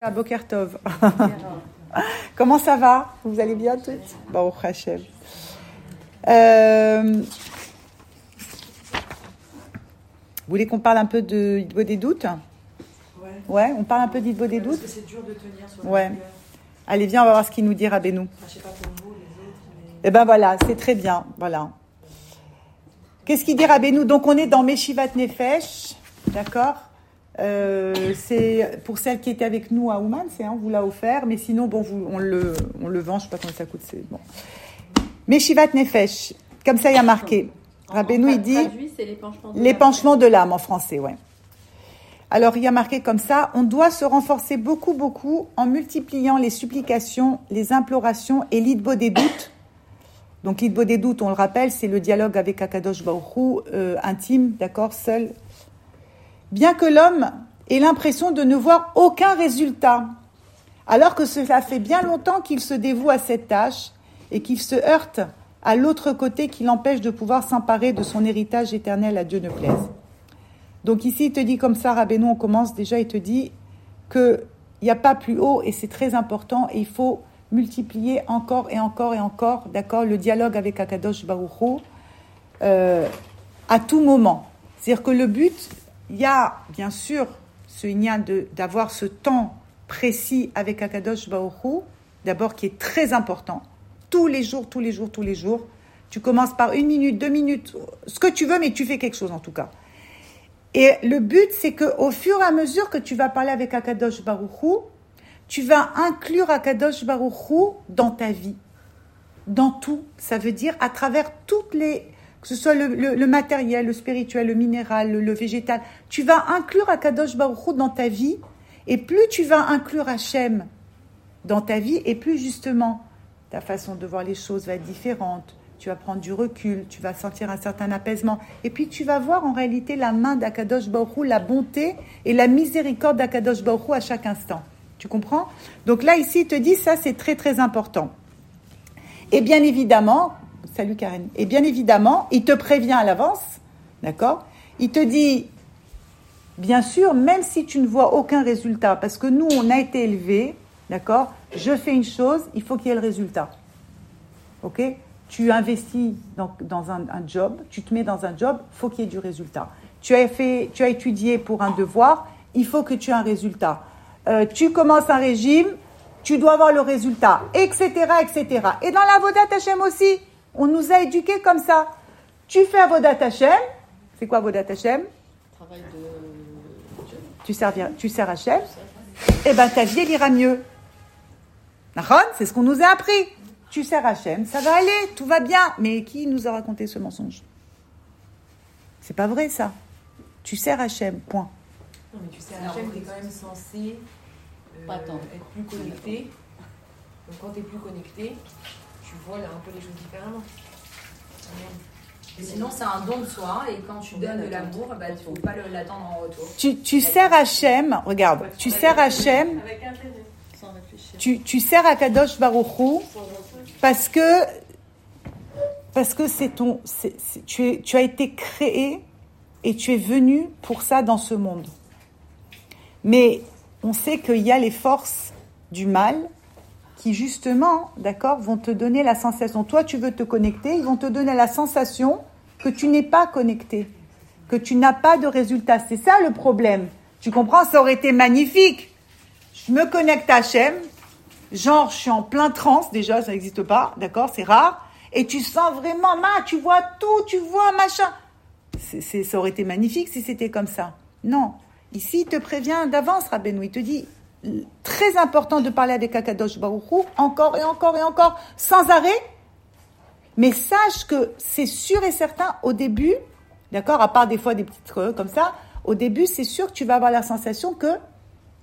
À Bokertov. Comment ça va? Vous allez bien toutes? Bon, Hachem. Euh... Vous voulez qu'on parle un peu de Idbo des doutes Ouais. Ouais, on parle un peu d'Idbo des doutes Parce que c'est dur de tenir sur Ouais. Allez, viens, on va voir ce qu'il nous dit Rabbeinu. Enfin, je sais pas pour vous, les autres, mais... Eh ben voilà, c'est très bien. Voilà. Qu'est-ce qu'il dit Rabbeinu Donc on est dans Meshivat Nefesh, d'accord? Euh, C'est pour celle qui était avec nous à Ouman, c'est hein, on vous l'a offert, mais sinon bon, vous, on le on le vend, je sais pas combien ça coûte, c'est bon. Meshivat Nefesh, comme ça il y a marqué. Rabbeinu il dit de l'épanchement de l'âme en français, ouais. Alors il y a marqué comme ça, on doit se renforcer beaucoup, beaucoup en multipliant les supplications, les implorations et l'idbo des doutes. Donc l'idbo des doutes, on le rappelle, c'est le dialogue avec Akadosh Baruch euh, intime, d'accord, seul. Bien que l'homme ait l'impression de ne voir aucun résultat, alors que cela fait bien longtemps qu'il se dévoue à cette tâche et qu'il se heurte à l'autre côté qui l'empêche de pouvoir s'emparer de son héritage éternel à Dieu ne plaise. Donc ici, il te dit comme ça, Rabbeinu, on commence déjà, il te dit qu'il n'y a pas plus haut et c'est très important et il faut multiplier encore et encore et encore, d'accord, le dialogue avec Akadosh Baruch euh, à tout moment. C'est-à-dire que le but, il y a bien sûr ce lien d'avoir ce temps précis avec Akadosh Baruch d'abord qui est très important. Tous les jours, tous les jours, tous les jours. Tu commences par une minute, deux minutes, ce que tu veux, mais tu fais quelque chose en tout cas. Et le but, c'est qu'au fur et à mesure que tu vas parler avec Akadosh Baruchou, tu vas inclure Akadosh Baruchou dans ta vie, dans tout. Ça veut dire à travers toutes les, que ce soit le, matériel, le spirituel, le minéral, le, végétal, tu vas inclure Akadosh Baruchou dans ta vie. Et plus tu vas inclure Hachem dans ta vie, et plus justement ta façon de voir les choses va être différente tu vas prendre du recul, tu vas sentir un certain apaisement. Et puis tu vas voir en réalité la main d'Akadosh Baruch la bonté et la miséricorde d'Akadosh Baruch à chaque instant. Tu comprends? Donc là, ici, il te dit ça, c'est très très important. Et bien évidemment, salut Karen, et bien évidemment, il te prévient à l'avance, d'accord? Il te dit, bien sûr, même si tu ne vois aucun résultat, parce que nous, on a été élevés, d'accord? Je fais une chose, il faut qu'il y ait le résultat. Ok? Tu investis dans, dans un, job, tu te mets dans un job, faut qu'il y ait du résultat. Tu as fait, tu as étudié pour un devoir, il faut que tu aies un résultat. Euh, tu commences un régime, tu dois avoir le résultat, etc., etc. Et dans la Vodat Hashem aussi, on nous a éduqués comme ça. Tu fais un Vodat Hashem, c'est quoi Vodat Hashem Travail de... Tu sers, tu sers Hashem, et ben ta vie elle ira mieux. C'est ce qu'on nous a appris tu sers Hachem, ça va aller, tout va bien. Mais qui nous a raconté ce mensonge? C'est pas vrai ça. Tu sers Hachem, point. Non, mais tu sers Hachem, tu es quand même censé euh, être plus connecté. Donc quand tu es plus connecté, tu vois là, un peu les choses différemment. Et sinon, c'est un don de soi, et quand tu donnes de l'amour, bah, tu ne peux pas l'attendre en retour. Tu, tu sers Hachem, regarde, tu sers Hachem. Tu, tu sers à Kadosh Baruchou parce que parce que c'est ton c'est, c'est, tu, es, tu as été créé et tu es venu pour ça dans ce monde. Mais on sait qu'il y a les forces du mal qui justement, d'accord, vont te donner la sensation. Toi, tu veux te connecter, ils vont te donner la sensation que tu n'es pas connecté, que tu n'as pas de résultat. C'est ça le problème. Tu comprends? Ça aurait été magnifique. Je me connecte à Hachem, genre je suis en plein transe, déjà ça n'existe pas, d'accord, c'est rare, et tu sens vraiment, ma, tu vois tout, tu vois machin. Ça aurait été magnifique si c'était comme ça. Non, ici il te prévient d'avance, Rabbeinu, il te dit, très important de parler avec Akadosh Baruchou, encore et encore et encore, sans arrêt, mais sache que c'est sûr et certain, au début, d'accord, à part des fois des petites creux comme ça, au début c'est sûr que tu vas avoir la sensation que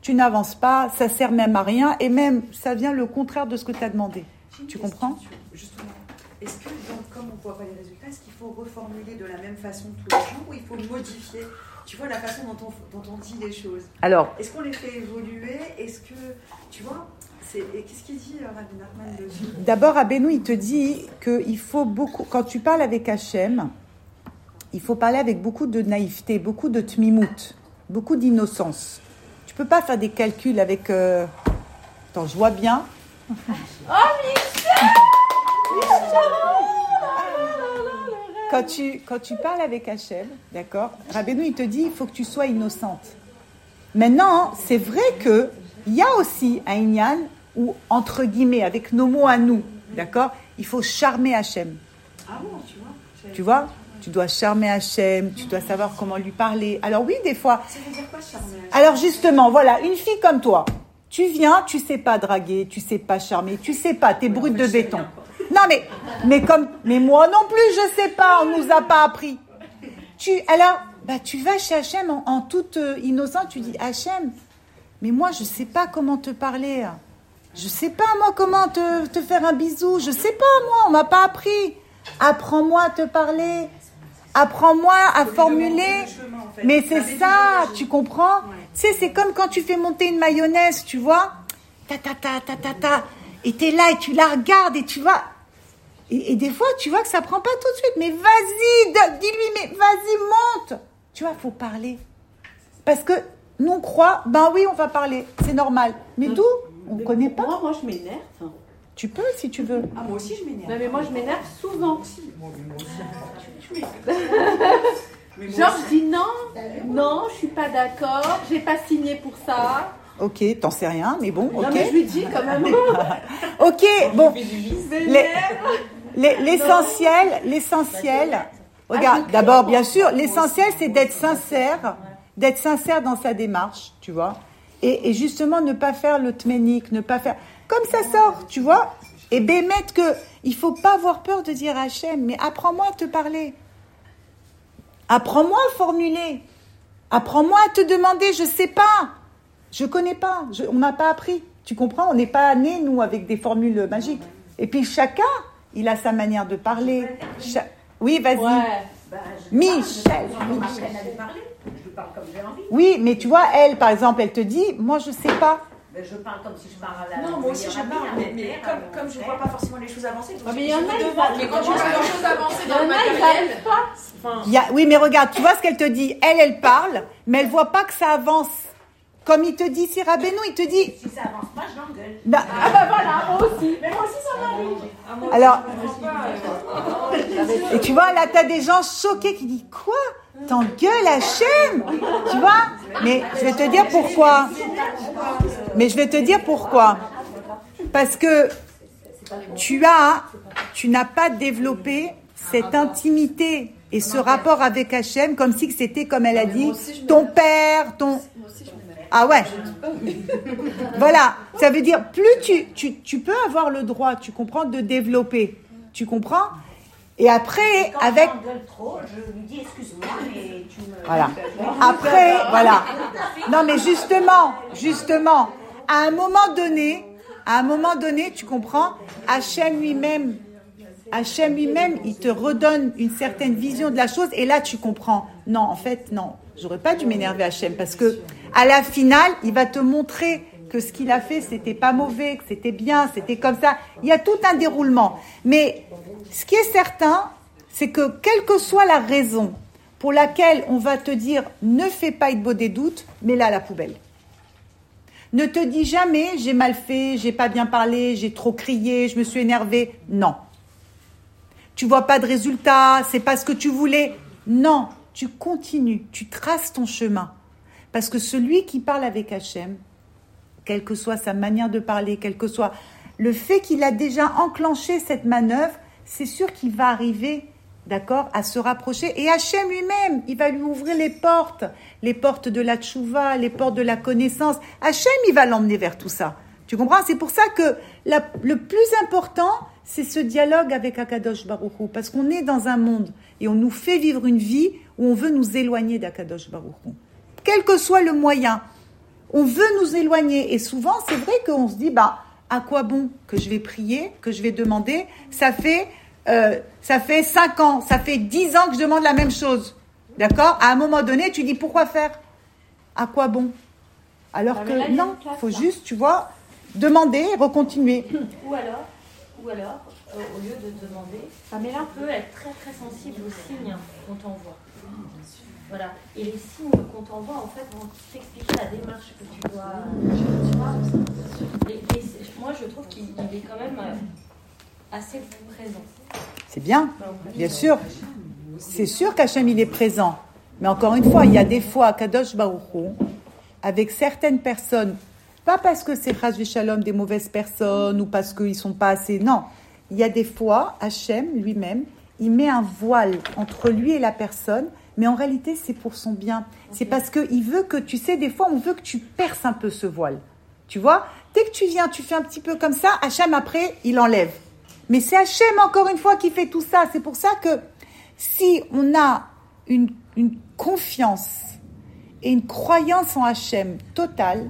tu n'avances pas, ça sert même à rien, et même ça vient le contraire de ce que tu as demandé. Tu comprends? Justement, est-ce que donc, comme on ne voit pas les résultats, est-ce qu'il faut reformuler de la même façon tous les jours ou il faut modifier? Tu vois la façon dont on, dont on dit les choses. Alors, est-ce qu'on les fait évoluer? Est-ce que tu vois et qu'est-ce qu'il dit Rabbi Nachman D'abord, Abénou, il te dit qu'il faut beaucoup. Quand tu parles avec Hachem, il faut parler avec beaucoup de naïveté, beaucoup de tmimout, beaucoup d'innocence peux pas faire des calculs avec. euh, Attends, je vois bien. Quand tu, quand tu parles avec Hachem, d'accord, Rabbeinu, il te dit, il faut que tu sois innocente. Maintenant, c'est vrai que il y a aussi un Inyan où, entre guillemets, avec nos mots à nous, d'accord, il faut charmer Hachem. Ah bon, tu vois Tu vois Tu dois charmer Hachem, tu dois savoir comment lui parler. Alors oui, des fois. Ça veut dire quoi, charmer Alors justement, voilà, une fille comme toi, tu viens, tu sais pas draguer, tu sais pas charmer, tu sais pas, t'es brute de béton. Non mais, mais comme, mais moi non plus, je sais pas, on nous a pas appris. Tu, alors, bah tu vas chez Hachem en, en toute euh, innocence, tu dis Hachem, mais moi je sais pas comment te parler. Je sais pas moi comment te, te faire un bisou. Je sais pas moi, on m'a pas appris. Apprends-moi à te parler. Apprends-moi à formuler. Mais c'est ça, tu comprends? Tu sais, c'est comme quand tu fais monter une mayonnaise, tu vois? Ta ta ta ta ta ta. Et t'es là et tu la regardes et tu vois. Et, et des fois, tu vois que ça prend pas tout de suite. Mais vas-y, dis-lui, mais vas-y, monte. Tu vois, faut parler. Parce que nous, on croit, ben oui, on va parler, c'est normal. Mais d'où? On connaît pas. Moi, moi, je m'énerve. Tu peux si tu veux. Ah, moi aussi, je m'énerve. Non, mais moi, je m'énerve souvent. Mais moi Genre, aussi. je dis non, non, je suis pas d'accord, j'ai pas signé pour ça. Ok, t'en sais rien, mais bon, Non, ok. mais je lui dis quand même. Ok, bon. Les- L'essentiel, l'essentiel. Regarde, Ah, d'abord, bien sûr, l'essentiel, c'est d'être sincère, d'être sincère dans sa démarche, tu vois. Et, et justement, ne pas faire le tménique, ne pas faire. Comme ça sort, tu vois. Et bémettre que il faut pas avoir peur de dire Hachem, mais apprends-moi à te parler. Apprends-moi à formuler. Apprends-moi à te demander, je sais pas. Je connais pas. Je- on m'a pas appris. Tu comprends? On n'est pas nés, nous, avec des formules magiques. Et puis chacun, il a sa manière de parler. Cha- Oui, vas-y. Ouais. Bah, je Michel. parle, je. Je parle comme j'ai envie. Oui, mais tu vois, elle, par exemple, elle te dit, moi, je sais pas. Je parle comme si je parle à la. Non, moi aussi je parle, amie, mais, comme, je frère. vois pas forcément les choses avancer, donc Ouais, mais je il y en a, mais quand tu vois les choses y dans le matériel, pas. enfin, Il y a- oui, mais regarde, tu vois ce qu'elle te dit. Elle, elle parle, mais elle voit pas que ça avance. Comme il te dit, si Rabbeinu, il te dit. Si ça avance pas, je l'engueule. Bah, Ah bah voilà, moi aussi. Mais moi aussi, ça m'arrive. ah, moi, Alors- euh, Et tu vois, là, tu as des gens choqués qui disent Quoi? T'engueules Hachem? Tu vois? Mais je vais te dire pourquoi. Mais je vais te dire pourquoi. Parce que tu as, tu n'as pas développé cette intimité et ce rapport avec Hachem comme si c'était, comme elle a dit, ton père, ton. Ah ouais. Voilà. Ça veut dire, plus tu, tu, tu peux avoir le droit, tu comprends, de développer. Tu comprends? Et après, Quand avec. trop, je lui dis excuse-moi, mais tu me. Voilà. Après, voilà. Non, mais justement, justement, à un moment donné, à un moment donné, tu comprends, Hachem lui-même, Hachem lui-même, il te redonne une certaine vision de la chose, et là, tu comprends. Non, en fait, non, j'aurais pas dû m'énerver Hachem, parce que à la finale, il va te montrer que ce qu'il a fait, c'était pas mauvais, que c'était bien, c'était comme ça. Il y a tout un déroulement. Mais ce qui est certain, c'est que quelle que soit la raison pour laquelle on va te dire ne fais pas beau des doutes, mets-la à la poubelle. Ne te dis jamais j'ai mal fait, j'ai pas bien parlé, j'ai trop crié, je me suis énervé. Non. Tu vois pas de résultat, c'est pas ce que tu voulais. Non, tu continues, tu traces ton chemin. Parce que celui qui parle avec Hachem, quelle que soit sa manière de parler, quel que soit le fait qu'il a déjà enclenché cette manœuvre, c'est sûr qu'il va arriver, d'accord, à se rapprocher. Et Hachem lui-même, il va lui ouvrir les portes, les portes de la tchouva, les portes de la connaissance. Hachem, il va l'emmener vers tout ça. Tu comprends? C'est pour ça que le plus important, c'est ce dialogue avec Akadosh Baruch Hu, parce qu'on est dans un monde et on nous fait vivre une vie où on veut nous éloigner d'Akadosh Baruch Hu. Quel que soit le moyen, on veut nous éloigner. Et souvent, c'est vrai qu'on se dit, bah, à quoi bon que je vais prier, que je vais demander? Ça fait, euh, ça fait 5 ans, ça fait 10 ans que je demande la même chose. D'accord? À un moment donné, tu dis, pourquoi faire? À quoi bon? Alors Ah, là, que il a non, place, faut là. juste, tu vois, demander recontinuer. Ou alors, ou alors euh, au lieu de demander, Pamela on peut être très très sensible aux signes qu'on t'envoie. Voilà. Et les signes qu'on t'envoie, en fait, vont t'expliquer la démarche que tu dois. Tu vois Et- moi, je trouve qu'il il est quand même euh, assez présent. C'est bien, bien sûr. C'est sûr qu'Hachem, il est présent. Mais encore une fois, il y a des fois, Kadosh Baruchou, avec certaines personnes, pas parce que c'est Chaz Shalom des mauvaises personnes ou parce qu'ils sont pas assez. Non. Il y a des fois, Hachem lui-même, il met un voile entre lui et la personne, mais en réalité, c'est pour son bien. C'est parce qu'il veut que, tu sais, des fois, on veut que tu perces un peu ce voile. Tu vois? Dès que tu viens, tu fais un petit peu comme ça, Hachem, après, il enlève. Mais c'est Hachem, encore une fois, qui fait tout ça. C'est pour ça que si on a une, une confiance et une croyance en Hachem totale,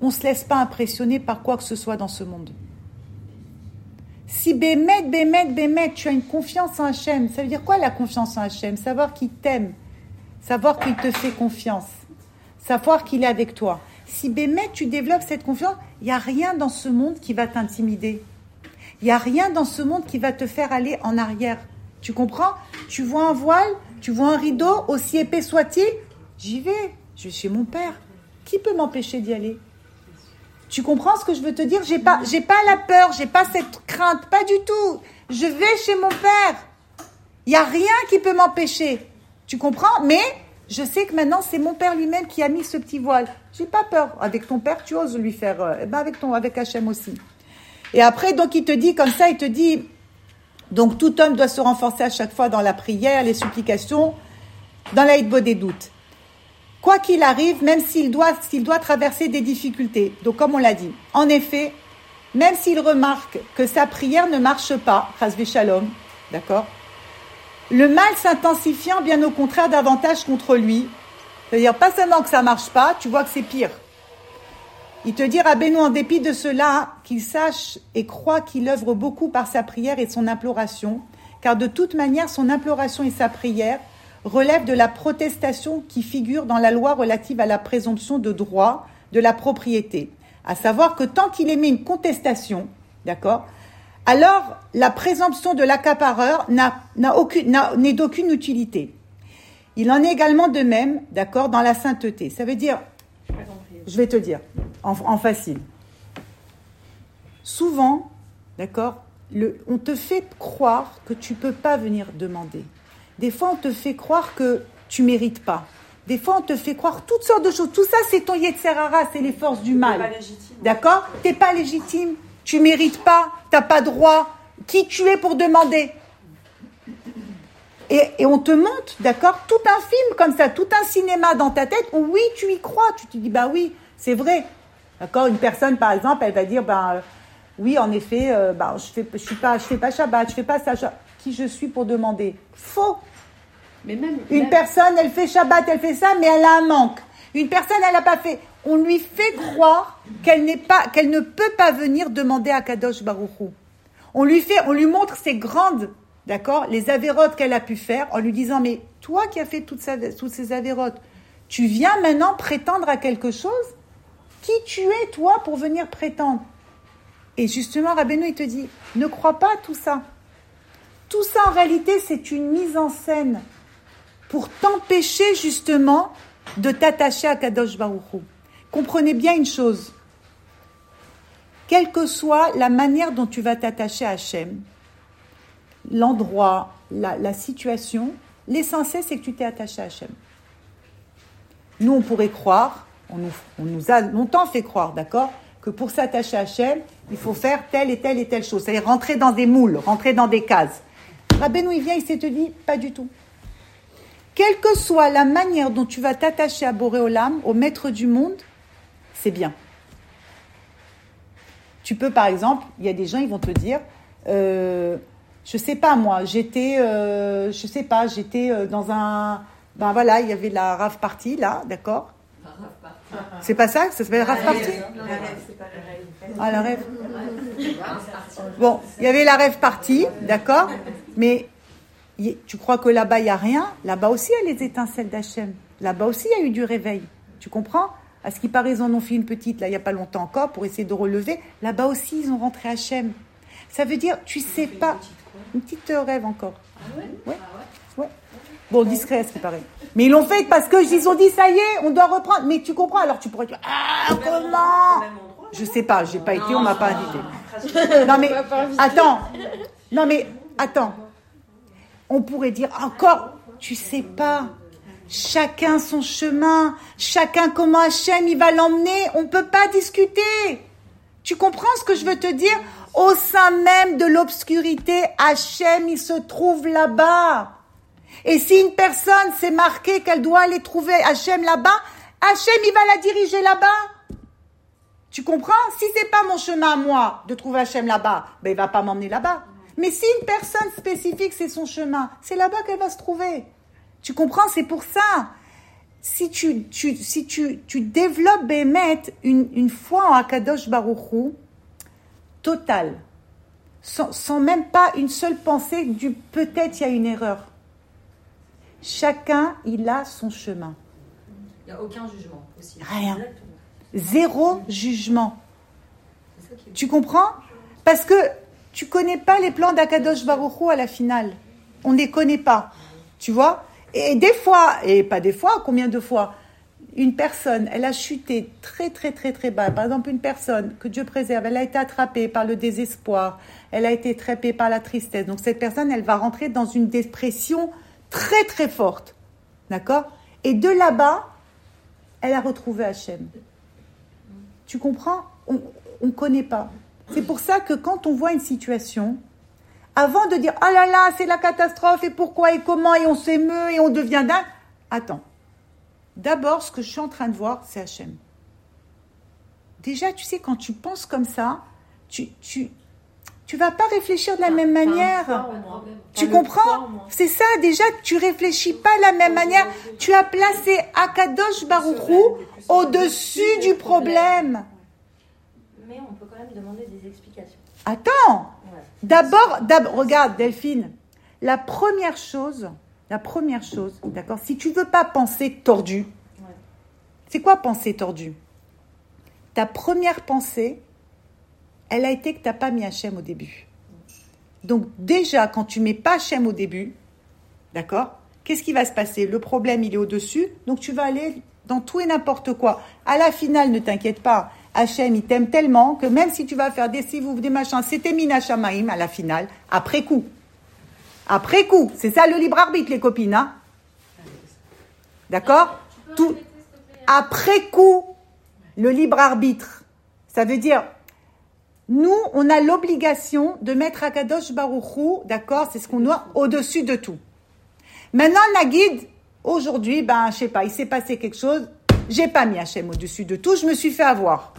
on ne se laisse pas impressionner par quoi que ce soit dans ce monde. Si Bémet, Bémet, Bémet, tu as une confiance en Hachem, ça veut dire quoi la confiance en Hachem? Savoir qu'il t'aime, savoir qu'il te fait confiance, savoir qu'il est avec toi. Si Bémet, tu développes cette confiance, il n'y a rien dans ce monde qui va t'intimider. Il n'y a rien dans ce monde qui va te faire aller en arrière. Tu comprends? Tu vois un voile, tu vois un rideau, aussi épais soit-il, j'y vais. Je vais chez mon père. Qui peut m'empêcher d'y aller? Tu comprends ce que je veux te dire? J'ai pas, j'ai pas la peur, j'ai pas cette crainte, pas du tout. Je vais chez mon père. Il y a rien qui peut m'empêcher. Tu comprends? Mais je sais que maintenant c'est mon père lui-même qui a mis ce petit voile. J'ai pas peur. Avec ton père, tu oses lui faire. euh, eh ben avec ton, avec Hachem aussi. Et après, donc, il te dit comme ça, il te dit, donc tout homme doit se renforcer à chaque fois dans la prière, les supplications, dans la hitbo des doutes. Quoi qu'il arrive, même s'il doit, s'il doit traverser des difficultés. Donc, comme on l'a dit, en effet, même s'il remarque que sa prière ne marche pas, Chasvé Shalom, d'accord Le mal s'intensifiant, bien au contraire, davantage contre lui. C'est-à-dire, pas seulement que ça marche pas, tu vois que c'est pire. Il te dit, Rabbeinu, en dépit de cela, qu'il sache et croit qu'il œuvre beaucoup par sa prière et son imploration, car de toute manière, son imploration et sa prière relèvent de la protestation qui figure dans la loi relative à la présomption de droit de la propriété. À savoir que tant qu'il émet une contestation, d'accord, alors la présomption de l'accapareur n'est d'aucune utilité. Il en est également de même, d'accord, dans la sainteté. Ça veut dire, je vais te dire, en, facile. Souvent, d'accord, on te fait croire que tu peux pas venir demander. Des fois, on te fait croire que tu mérites pas. Des fois, on te fait croire toutes sortes de choses. Tout ça, c'est ton Yetzerara, c'est les forces du mal. D'accord T'es pas légitime, tu mérites pas, t'as pas droit. Qui tu es pour demander et, et on te montre, d'accord, tout un film comme ça, tout un cinéma dans ta tête où oui, tu y crois. Tu te dis, bah oui, c'est vrai. D'accord Une personne, par exemple, elle va dire, ben euh, oui, en effet, euh, ben, je fais, je suis pas, je fais pas Shabbat, je fais pas ça. Je- Qui je suis pour demander Faux. Mais même. Une même- personne, elle fait Shabbat, elle fait ça, mais elle a un manque. Une personne, elle n'a pas fait. On lui fait croire qu'elle n'est pas, qu'elle ne peut pas venir demander à Kadosh Baruchou. On lui fait, on lui montre ses grandes, d'accord, les avérotes qu'elle a pu faire, en lui disant, mais toi qui as fait toutes, ces- toutes ces avérotes, tu viens maintenant prétendre à quelque chose? Qui tu es, toi, pour venir prétendre? Et justement, Rabbeinu, il te dit, ne crois pas à tout ça. Tout ça, en réalité, c'est une mise en scène pour t'empêcher justement de t'attacher à Kadosh Baruchou. Comprenez bien une chose. Quelle que soit la manière dont tu vas t'attacher à Hachem, l'endroit, la, situation, l'essentiel c'est que tu t'es attaché à Hachem. Nous, on pourrait croire, on nous, on nous a longtemps fait croire, d'accord, que pour s'attacher à Hachem, il faut faire telle et telle et telle chose. C'est-à-dire rentrer dans des moules, rentrer dans des cases. Rabbeinu, il vient, il s'est dit, pas du tout. Quelle que soit la manière dont tu vas t'attacher à Boréolam, au maître du monde, c'est bien. Tu peux, par exemple, il y a des gens, ils vont te dire, euh, je sais pas moi, j'étais, euh, je sais pas, j'étais euh, dans un, ben voilà, il y avait la rave party là, d'accord C'est pas ça, ça s'appelle rave party Ah la rêve. Bon, il y avait la rêve party, d'accord, mais tu crois que là-bas il y a rien? Là-bas aussi il y a les étincelles d'Hachem. Là-bas aussi il y a eu du réveil. Tu comprends? À ce qui paraît, ils en ont fait une petite là il y a pas longtemps encore pour essayer de relever. Là-bas aussi ils ont rentré Hachem. Ça veut dire, tu sais pas. Une petite euh, rêve encore. Ouais? Ouais? Bon, discret, c'est pareil. Mais ils l'ont fait parce que ils ont dit ça y est, on doit reprendre. Mais tu comprends Alors tu pourrais dire ah comment Je sais pas, j'ai pas été, on m'a pas invité. Non mais attends, non mais attends. On pourrait dire encore, tu sais pas. Chacun son chemin, chacun comment Hachem il va l'emmener. On peut pas discuter. Tu comprends ce que je veux te dire? Au sein même de l'obscurité, Hachem il se trouve là-bas. Et si une personne s'est marquée qu'elle doit aller trouver Hachem là-bas, Hachem, il va la diriger là-bas. Tu comprends? Si c'est pas mon chemin à moi de trouver Hachem là-bas, ben il va pas m'emmener là-bas. Mais si une personne spécifique, c'est son chemin, c'est là-bas qu'elle va se trouver. Tu comprends? C'est pour ça. Si tu, si tu, tu développes, Bémet, une, une foi en Akadosh Baruchou, totale, sans, sans même pas une seule pensée du peut-être il y a une erreur. Chacun, il a son chemin. Il n'y a aucun jugement possible. Rien. Zéro jugement. Tu comprends? Parce que tu connais pas les plans d'Akadosh Baruchou à la finale. On ne les connaît pas. Tu vois? Et des fois, et pas des fois, combien de fois? Une personne, elle a chuté très très très très bas. Par exemple, une personne que Dieu préserve, elle a été attrapée par le désespoir, elle a été trappée par la tristesse. Donc cette personne, elle va rentrer dans une dépression très très forte. D'accord? Et de là-bas, elle a retrouvé Hachem. Tu comprends? On ne connaît pas. C'est pour ça que quand on voit une situation, avant de dire ah là là, c'est la catastrophe et pourquoi et comment et on s'émeut et on devient dingue, attends. D'abord, ce que je suis en train de voir, c'est Hachem. Déjà, tu sais, quand tu penses comme ça, tu, tu, tu vas pas réfléchir de la même manière. Tu comprends C'est ça, déjà, tu réfléchis pas de la même manière. Tu as placé Akadosh Baruchou au-dessus du problème. Mais on peut quand même demander des explications. Attends. D'abord, regarde Delphine, la première chose, la première chose, d'accord, si tu veux pas penser tordu, c'est quoi penser tordu? Ta première pensée, elle a été que tu n'as pas mis Hachem au début. Donc déjà, quand tu mets pas Hachem au début, d'accord Qu'est-ce qui va se passer? Le problème, il est au-dessus, donc tu vas aller dans tout et n'importe quoi. À la finale, ne t'inquiète pas, Hachem, il t'aime tellement que même si tu vas faire des sivouf, des machins, c'était Minachamaim à la finale, après coup. Après coup, c'est ça le libre arbitre, les copines, hein D'accord? Tout après coup, le libre arbitre. Ça veut dire, nous, on a l'obligation de mettre Akadosh Baruchou, d'accord, c'est ce qu'on doit au-dessus de tout. Maintenant, Nagid, aujourd'hui, ben, je sais pas, il s'est passé quelque chose, j'ai pas mis Hachem au-dessus de tout, je me suis fait avoir.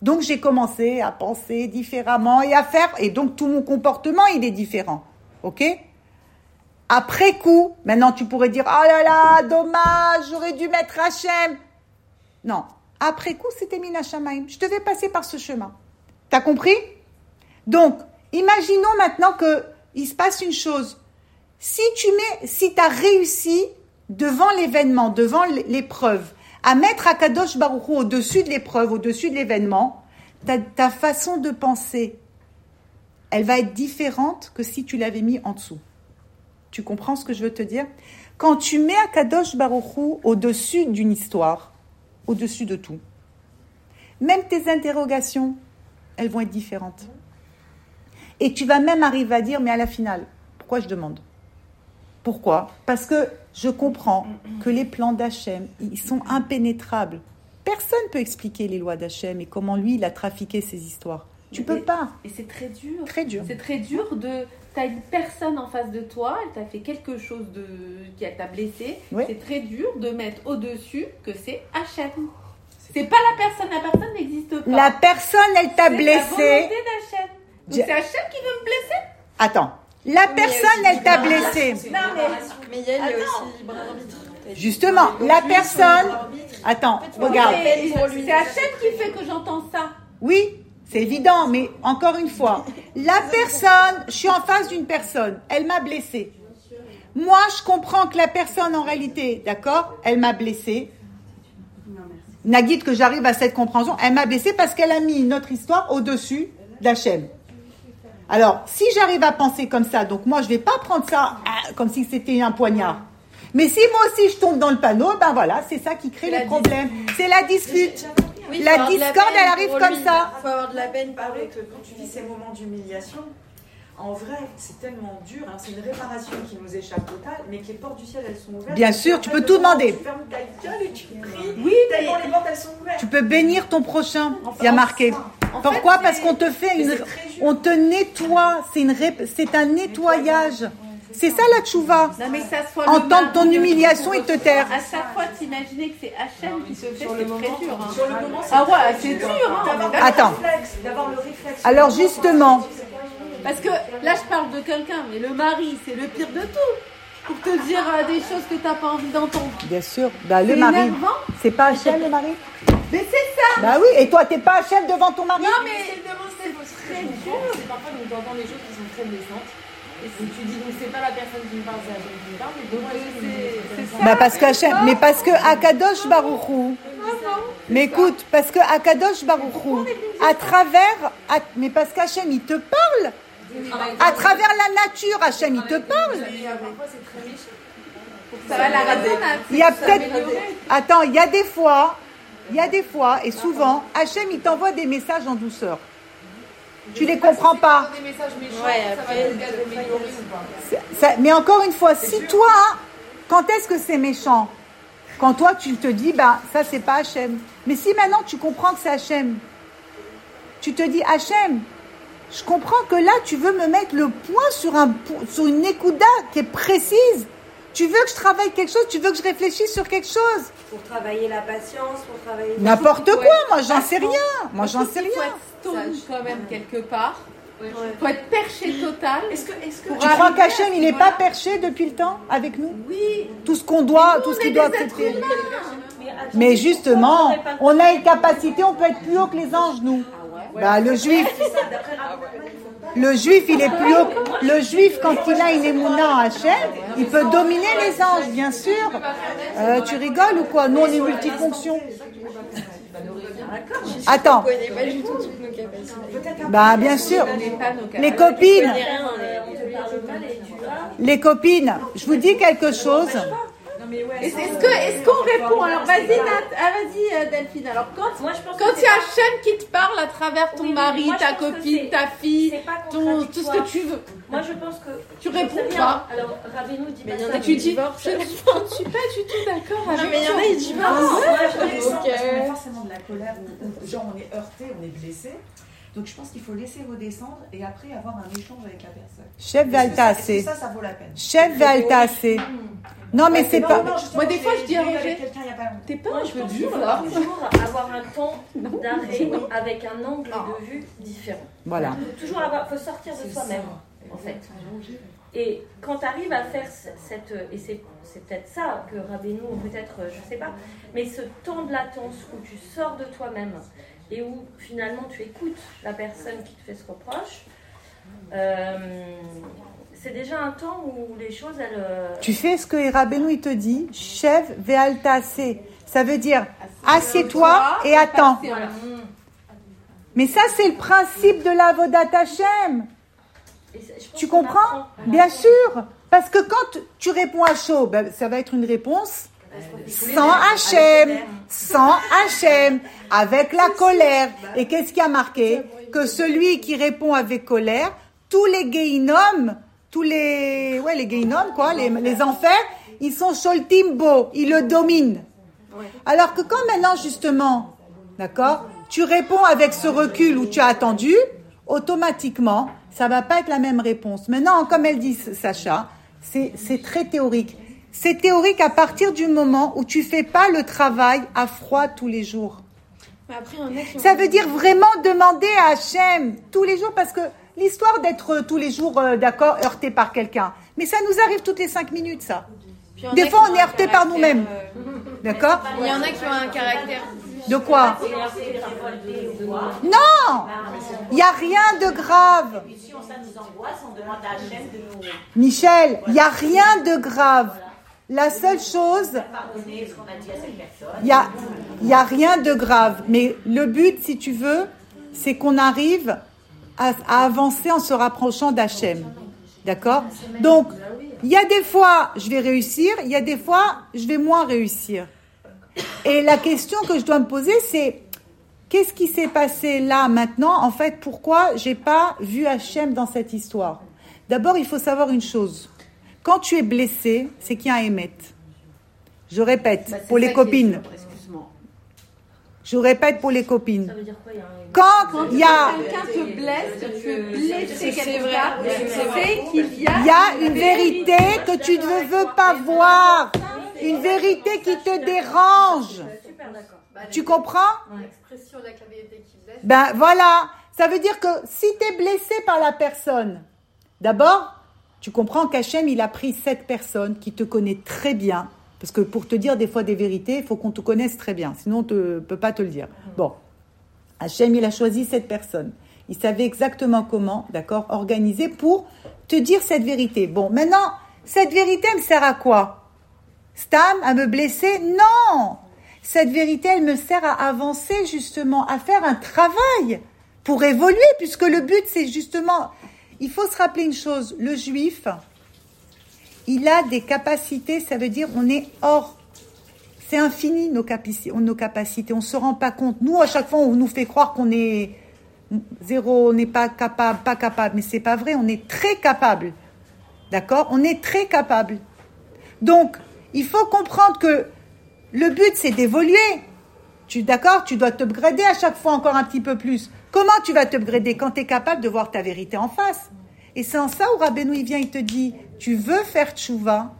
Donc, j'ai commencé à penser différemment et à faire, et donc tout mon comportement, il est différent. Ok? Après coup, maintenant tu pourrais dire, oh là là, dommage, j'aurais dû mettre Hachem. Non. Après coup, c'était Mina Shamaim. Je devais passer par ce chemin. Compris? Donc, imaginons maintenant que il se passe une chose. Si tu mets, si as réussi devant l'événement, devant l'épreuve, à mettre Akadosh Baruch au-dessus de l'épreuve, au-dessus de l'événement, ta, ta, façon de penser, elle va être différente que si tu l'avais mis en dessous. Tu comprends ce que je veux te dire? Quand tu mets Akadosh Baruch au-dessus d'une histoire, au-dessus de tout, même tes interrogations, elles vont être différentes. Et tu vas même arriver à dire, mais à la finale, pourquoi je demande? Pourquoi? Parce que je comprends que les plans d'Hachem, ils sont impénétrables. Personne ne peut expliquer les lois d'Hachem et comment lui, il a trafiqué ces histoires. Tu peux pas. Et c'est très dur. Très dur. C'est très dur de. Tu as une personne en face de toi, elle t'a fait quelque chose de qui t'a blessé. C'est très dur de mettre au-dessus que c'est Hachem. C'est pas la personne, la personne n'existe pas. La personne, elle t'a blessé. C'est d'Hachem. Donc c'est Hachem qui veut me blesser Attends. La personne, elle t'a blessé. Non, mais, mais il y a aussi libre arbitre. Justement, la personne. Attends, regarde. C'est Hachem qui fait que j'entends ça. Oui, c'est évident, mais encore une fois, la personne, je suis en face d'une personne, elle m'a blessé. Moi, je comprends que la personne, en réalité, d'accord, elle m'a blessé. Nagit, que j'arrive à cette compréhension, elle m'a blessé parce qu'elle a mis notre histoire au-dessus d'Hachem. Alors, si j'arrive à penser comme ça, donc moi, je vais pas prendre ça ah, comme si c'était un poignard. Mais si moi aussi je tombe dans le panneau, ben voilà, c'est ça qui crée les la problèmes. C'est la dispute. Oui, faut La discorde, elle arrive comme lui. ça. faut avoir de la peine pour paraît que quand tu vis ces moments d'humiliation, en vrai, c'est tellement dur. hein, C'est une réparation qui nous échappe totale, mais que les portes du ciel, elles sont ouvertes. Bien sûr, tu peux tout demander. Tu fermes ta gueule et tu pries. Oui, tellement les portes, elles sont ouvertes. Tu peux bénir ton prochain. Enfin, Il y a marqué. Pourquoi fait, Parce qu'on te fait une, on te nettoie. C'est une, c'est un nettoyage. C'est ça la tchouva. Non, mais que ça soit le Entendre ton humiliation et te taire. À chaque fois, t'imaginer que c'est Hachem qui te fait, c'est très dur. hein. Sur le moment, c'est Ah ouais, c'est dur. dur. hein. D'avoir Attends. le réflexe, D'avoir le réflexe. Alors justement, Parce que là, je parle de quelqu'un, mais le mari, c'est le pire de tout. Pour te dire euh, des choses que t'as pas envie d'entendre. bien sûr, bah, le mari, c'est pas Hachem le mari. Mais c'est ça. Bah oui, et toi t'es pas Hachem devant ton mari. Non, mais C'est très dur. C'est parfois tu entends des choses qui sont très blessantes. Et si tu dis donc c'est pas la personne qui me parle, c'est la personne qui me parle, mais c'est ça. Bah parce que Hachem, mais parce que Akadosh Baruchou. Mais écoute, parce que Akadosh Baruchou, à travers, à- mais parce qu'Hachem il te parle, à travers la nature, Hachem il te parle. Il y a peut-être, attends, il y a des fois, il y a des fois et souvent, Hachem il t'envoie des messages en douceur. Tu les comprends pas. Mais encore une fois, si toi, quand est-ce que c'est méchant? Quand toi, tu te dis, bah, ça, c'est pas Hachem. Mais si maintenant tu comprends que c'est Hachem, tu te dis, Hachem, je comprends que là, tu veux me mettre le point sur, un, sur une écouda qui est précise. Tu veux que je travaille quelque chose, tu veux que je réfléchisse sur quelque chose? Pour travailler la patience, pour travailler. N'importe quoi, moi j'en sais rien. Moi j'en sais Il faut rien. être stone quand même quelque part. Il faut être perché total. Est-ce que, est-ce que Pour Tu crois qu'Hachem, il n'est pas perché depuis le temps avec nous? Oui. Tout ce qu'on doit, tout ce qu'il doit accepter. Mais justement, on a une capacité, on peut être plus haut que les anges, nous. Bah, le juif, le juif, il est plus haut. Le juif, quand il a une émouna en Hachem, il peut dominer les anges, bien sûr. Euh, tu rigoles ou quoi? Nous, on est multifonction. Attends. Bah, bien sûr. Les copines, Rien, on est- On te parle mal et tu vas. les copines, je vous dis quelque chose. C'est- Est-ce que- est-ce qu'on répond? Alors vas-y. Ah, vas-y, euh, Delphine. Alors quand, Moi, je pense quand il y a Hachem qui te parle à travers ton Oui, mari, moi, ta copine, ta fille, ton, tout ce que tu veux. Moi, je pense que. Tu réponds pas? Alors, Rabbeinu dit Mais pas il y en ça. a qui Tu dis, je ne suis pas du tout d'accord avec mais il y en a, ils divorcent. Moi, je forcément de la colère, genre on est heurté, on est blessé. Donc je pense qu'il faut laisser redescendre et après avoir un échange avec la personne. Chef Est-ce que ça- Valta, est-ce que c'est. Ça, ça vaut la peine? Chef Valta, c'est. Non, mais c'est pas. Moi, des fois, je dis à Roger, quelqu'un il y a pas longtemps. T'es pas je là toujours avoir un temps d'arrêt avec un angle de vue différent. Voilà. Toujours avoir, faut sortir de soi-même, en fait. Et quand tu arrives à faire ce- cette, et c'est, c'est peut-être ça que Rabbeinu, ou peut-être, je sais pas, mais ce temps de latence où tu sors de toi-même et où finalement tu écoutes la personne qui te fait ce reproche, euh, c'est déjà un temps où les choses, elles. euh, Tu fais ce que Rabbeinu il te dit, chef ve'alta. Ça veut dire assieds-toi et attends. Mais ça, c'est le principe de la Vodat Hashem. Tu comprends. Bien sûr. Parce que quand tu réponds à chaud, ben, ça va être une réponse sans Hachem, sans Hachem, avec la colère. Et qu'est-ce qui a marqué Que celui qui répond avec colère, tous les guéinomes, tous les, ouais, les quoi, les, les enfers, ils sont sholtimbo, ils le dominent. Alors que quand maintenant, justement, d'accord, tu réponds avec ce recul où tu as attendu, automatiquement, ça va pas être la même réponse. Maintenant, comme elle dit Sacha, c'est très théorique. C'est théorique à partir du moment où tu fais pas le travail à froid tous les jours. Mais après, Ça veut dire vraiment demander à Hachem tous les jours parce que l'histoire d'être tous les jours, euh, d'accord, heurté par quelqu'un, mais ça nous arrive toutes les cinq minutes, ça. Des fois, on est heurté par nous-mêmes. euh, D'accord Il y en a qui ont un caractère. De quoi Non Il n'y a rien de grave. Michel, il n'y a rien de grave. La seule chose, il n'y a, rien de grave. Mais le but, si tu veux, c'est qu'on arrive à, à avancer en se rapprochant d'Hachem. D'accord? Donc, Il y a des fois, je vais réussir, il y a des fois, je vais moins réussir. Et la question que je dois me poser, c'est qu'est-ce qui s'est passé là maintenant? En fait, pourquoi j'ai pas vu Hachem dans cette histoire? D'abord, il faut savoir une chose. Quand tu es blessé, c'est qu'il y a un émette. Je répète, Bah, pour les copines. Je répète pour les copines. Ça veut dire quoi il y a un- Quand il y a, Quelqu'un te blesse, tu es blessé C'est quelque vrai, part, c'est c'est vrai. qu'il y a, il y a une vérité que tu ne veux pas voir. Une vérité qui te dérange. Super d'accord. Tu comprends? L'expression de la vérité qui blesse. Ben voilà. Ça veut dire que si tu es blessé par la personne, d'abord, tu comprends qu'Hachem, il a pris cette personne qui te connaît très bien. Parce que pour te dire des fois des vérités, il faut qu'on te connaisse très bien. Sinon, on ne peut pas te le dire. Bon. Hachem, il a choisi cette personne. Il savait exactement comment, d'accord, organiser pour te dire cette vérité. Bon, maintenant, cette vérité, elle me sert à quoi? Stam, à me blesser? Non Cette vérité, elle me sert à avancer, justement, à faire un travail pour évoluer, puisque le but, c'est justement... Il faut se rappeler une chose, le juif, il a des capacités, ça veut dire on est hors. C'est infini nos, capaci- nos capacités, on ne se rend pas compte. Nous, à chaque fois, on nous fait croire qu'on est zéro, on n'est pas capable, pas capable, mais c'est pas vrai, on est très capable. D'accord? On est très capable. Donc, il faut comprendre que le but, c'est d'évoluer. Tu d'accord? Tu dois t'upgrader à chaque fois encore un petit peu plus. Comment tu vas t'upgrader quand tu es capable de voir ta vérité en face? Et c'est en ça où Rabbeinu vient, il te dit, tu veux faire tchouva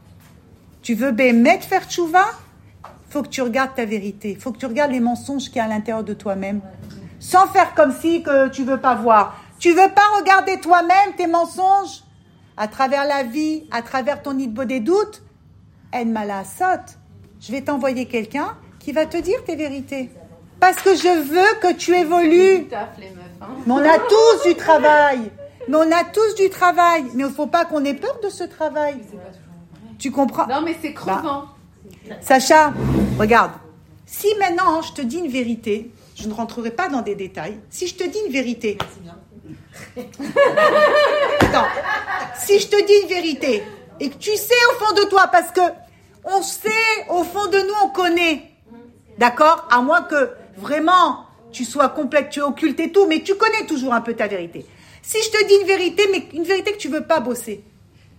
Tu veux bémet faire tchouva faut que tu regardes ta vérité. faut que tu regardes les mensonges qu'il y a à l'intérieur de toi-même. Sans faire comme si que tu veux pas voir. Tu veux pas regarder toi-même tes mensonges? À travers la vie, à travers ton idbo des doutes? En malasot. Je vais t'envoyer quelqu'un qui va te dire tes vérités. Parce que je veux que tu évolues. Hein. Mais on a tous du travail. Mais on a tous du travail. Mais il ne faut pas qu'on ait peur de ce travail. Tu comprends? Non, mais c'est crevant. Sacha, regarde. Si maintenant je te dis une vérité, je ne rentrerai pas dans des détails. Si je te dis une vérité. Attends. Si je te dis une vérité et que tu sais au fond de toi, parce que on sait au fond de nous, on connaît. D'accord? À moins que vraiment tu sois complète, tu occultes et tout, mais tu connais toujours un peu ta vérité. Si je te dis une vérité, mais une vérité que tu veux pas bosser,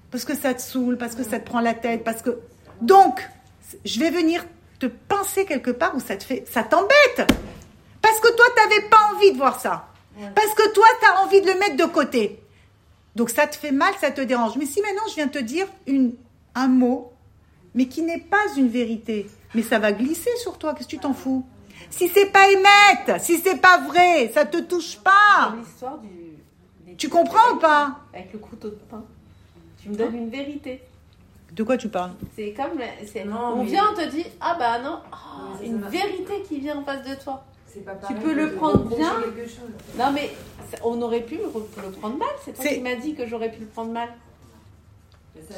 parce que ça te saoule, parce que ça te prend la tête, parce que donc je vais venir te pincer quelque part où ça te fait, ça t'embête, parce que toi t'avais pas envie de voir ça, parce que toi tu as envie de le mettre de côté. Donc ça te fait mal, ça te dérange. Mais si maintenant je viens te dire une, un mot, mais qui n'est pas une vérité, mais ça va glisser sur toi, qu'est-ce que tu t'en fous? Si c'est pas émettre, si c'est pas vrai, ça te touche pas. C'est l'histoire du. des- Tu comprends ou pas? Avec le couteau de pain. Tu me donnes une vérité. De quoi tu parles? C'est comme. la- c'est- Non, on mais- vient, on te dit Ah bah non, oh, une vérité qui vient en face de toi. C'est pas Tu peux le prendre bien. quelque chose. Non mais on aurait pu le, prendre mal. C'est toi C'est- qui m'as dit que j'aurais pu le prendre mal.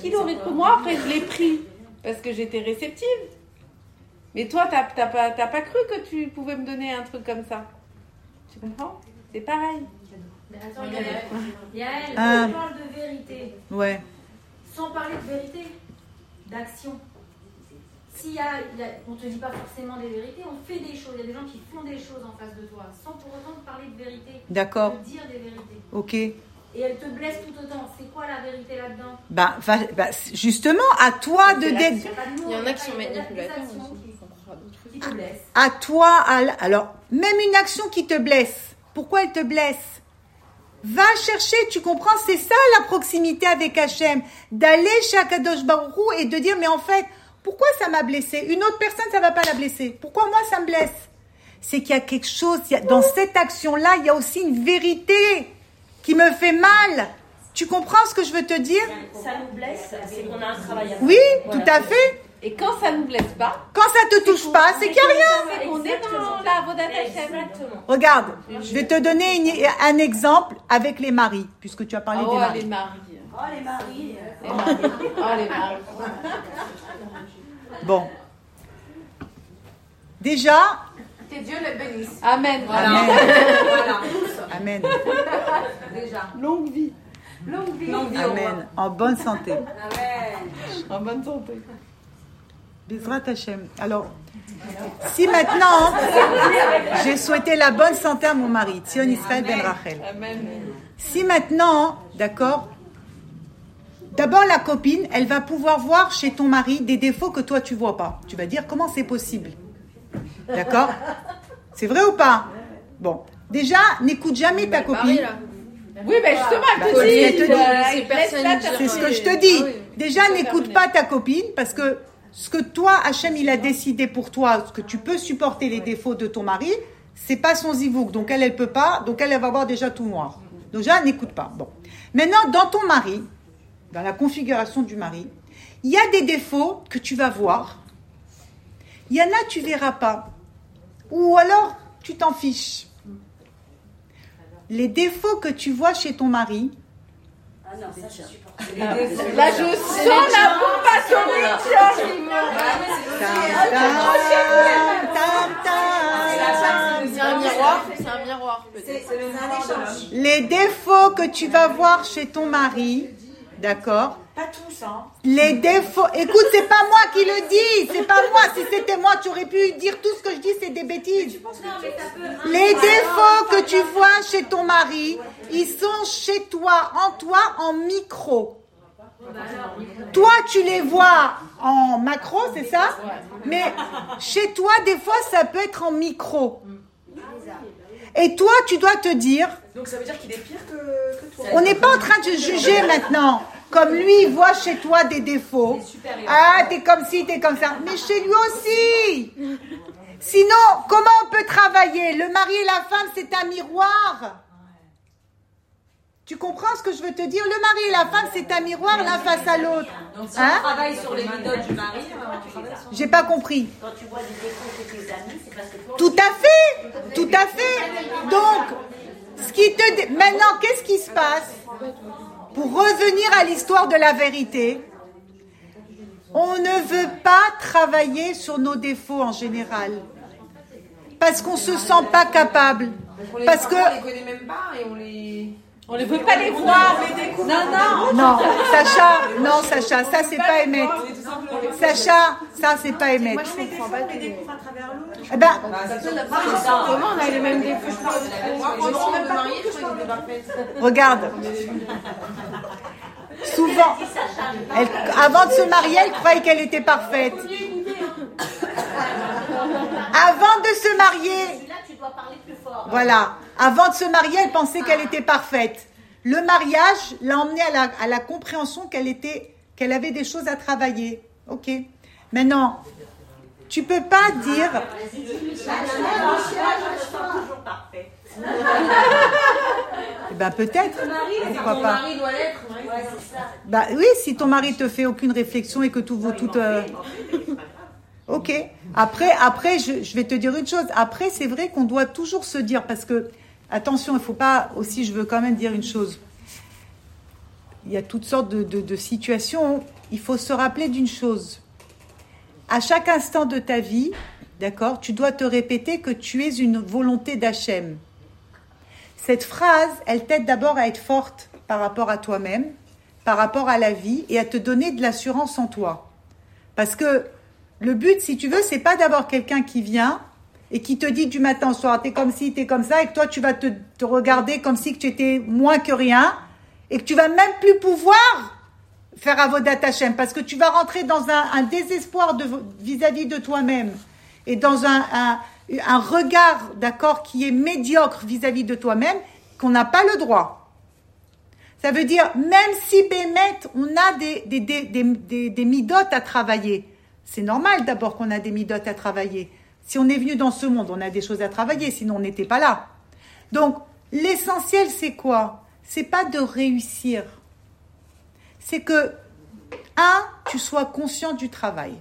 Qui l'aurait pas- Moi après je l'ai pris parce que j'étais réceptive. Mais toi t'as t'as pas, t'as pas cru que tu pouvais me donner un truc comme ça? Tu comprends? C'est pareil. Mais attends, Yael, Yael, Ah. on parle de vérité. Ouais. Sans parler de vérité, d'action. S'il y a, il y a- on ne te dit pas forcément des vérités, on fait des choses. Il y a des gens qui font des choses en face de toi, sans pour autant te parler de vérité, D'accord. de dire des vérités. Ok. Et elles te blessent tout autant. C'est quoi la vérité là-dedans? Bah, bah, justement, à toi de Il y en a qui sont manipulateurs à toi, à l- alors même une action qui te blesse. Pourquoi elle te blesse? Va chercher, tu comprends, c'est ça la proximité avec Hachem, d'aller chez Akadosh Baruch Hu et de dire mais en fait, pourquoi ça m'a blessé? Une autre personne ça va pas la blesser. Pourquoi moi ça me blesse? C'est qu'il y a quelque chose, il y a- dans cette action-là, il y a aussi une vérité qui me fait mal. Tu comprends ce que je veux te dire? Ça nous blesse, c'est qu'on a un travail à faire. Oui, Voilà. tout à fait. Et quand ça nous blesse pas, Quand ça te touche pas, c'est qu'il n'y a rien. c'est qu'on est dans la. Exactement. Regarde, je vais te donner une- un exemple avec les maris, puisque tu as parlé Oh, des les maris. maris. Oh les maris Les maris. Oh, les maris. Bon. Déjà, Que Dieu le bénisse. Amen. Voilà. Amen. voilà. Amen. Déjà. Longue vie. Longue vie. Amen. En bonne santé. Amen. En bonne santé. Bezrat Hachem. Alors, si maintenant j'ai souhaité la bonne santé à mon mari, Tion Israël Ben Rachel. Si maintenant, d'accord, d'abord la copine, elle va pouvoir voir chez ton mari des défauts que toi tu vois pas. Tu vas dire comment c'est possible? D'accord? C'est vrai ou pas? Bon, déjà, n'écoute jamais ta copine. Oui, mais justement, elle Bah, te c'est ce dit, euh, C'est ce que je te dis. Ah. Déjà, n'écoute pas ta copine parce que ce que toi, Hachem, il a décidé pour toi, ce que tu peux supporter les défauts de ton mari, c'est pas son zivouk. Donc elle, elle peut pas. Donc elle, elle va voir déjà tout noir. Donc déjà, n'écoute pas. Bon. Maintenant, dans ton mari, dans la configuration du mari, il y a des défauts que tu vas voir. Il y en a, tu verras pas. Ou alors, tu t'en fiches. Les défauts que tu vois chez ton mari, Ah non. Là, je sens la pompe tam, C'est un miroir, c'est un miroir. Les défauts que tu vas voir chez ton mari, d'accord Pas tous, hein. Les défauts. Écoute, c'est pas moi qui le dis, c'est pas moi. Si c'était moi, tu aurais pu dire tout ce que je dis, c'est des bêtises. Les défauts que tu vois chez ton mari, ils sont chez toi, en toi, en micro. Toi, tu les vois en macro, c'est ça? Mais chez toi, des fois, ça peut être en micro. Et toi, tu dois te dire, Donc ça veut dire qu'il est pire que, que toi. on n'est pas en train de juger maintenant. Comme lui, il voit chez toi des défauts. Ah, t'es comme ci, t'es comme ça. Mais chez lui aussi. Sinon, comment on peut travailler? Le mari et la femme, c'est un miroir. Tu comprends ce que je veux te dire? Le mari et la femme, c'est un miroir l'un face à l'autre. Donc si Hein? on travaille sur les midotes du mari, euh, J'ai pas compris. Quand tu vois des défauts chez tes amis, c'est parce que toi Tout à fait, tout à fait. Donc, ce qui te maintenant, qu'est-ce qui se passe? Pour revenir à l'histoire de la vérité, on ne veut pas travailler sur nos défauts en général, parce qu'on se sent pas capable, parce que On les connaît même pas et on les. On ne veut pas les voir. Non, non. non, Sacha, non Sacha, ça c'est pas émettre. Sacha, ça c'est pas émettre. je comprends pas. On les découvre à travers l'autre. Eh ben, Comment on a les mêmes défauts Moi, quand on me marier, je crois que j'étais parfaite. Regarde. Souvent, elle- avant de se marier, elle croyait qu'elle était parfaite. Avant de se marier, Là, tu dois parler. Voilà, avant de se marier, elle pensait qu'elle était parfaite. Le mariage l'a emmenée à la, à la compréhension qu'elle était, qu'elle avait des choses à travailler. Ok. Maintenant, tu peux pas dire. parfait. Eh ben peut-être. Pourquoi pas? Bah oui, si ton mari te fait aucune réflexion et que tout vaut tout. euh, Ok. Après, après, je, vais te dire une chose. Après, c'est vrai qu'on doit toujours se dire parce que attention, il faut pas aussi. Je veux quand même dire une chose. Il y a toutes sortes de, de- de situations. Il faut se rappeler d'une chose. À chaque instant de ta vie, d'accord, tu dois te répéter que tu es une volonté d'Hachem. Cette phrase, elle t'aide d'abord à être forte par rapport à toi-même, par rapport à la vie et à te donner de l'assurance en toi. Parce que le but, si tu veux, c'est pas d'avoir quelqu'un qui vient et qui te dit du matin au soir, t'es comme ci, t'es comme ça, et que toi, tu vas te, te regarder comme si tu étais moins que rien et que tu vas même plus pouvoir faire Avodat Hashem parce que tu vas rentrer dans un, un désespoir vis-à-vis de toi-même et dans un, un, un regard, d'accord, qui est médiocre vis-à-vis de toi-même, qu'on n'a pas le droit. Ça veut dire, même si Bémet, on a des, des, des, des, des midotes à travailler. C'est normal d'abord qu'on a des midotes à travailler. Si on est venu dans ce monde, on a des choses à travailler, sinon on n'était pas là. Donc, l'essentiel, c'est quoi? C'est pas de réussir. C'est que, un, tu sois conscient du travail.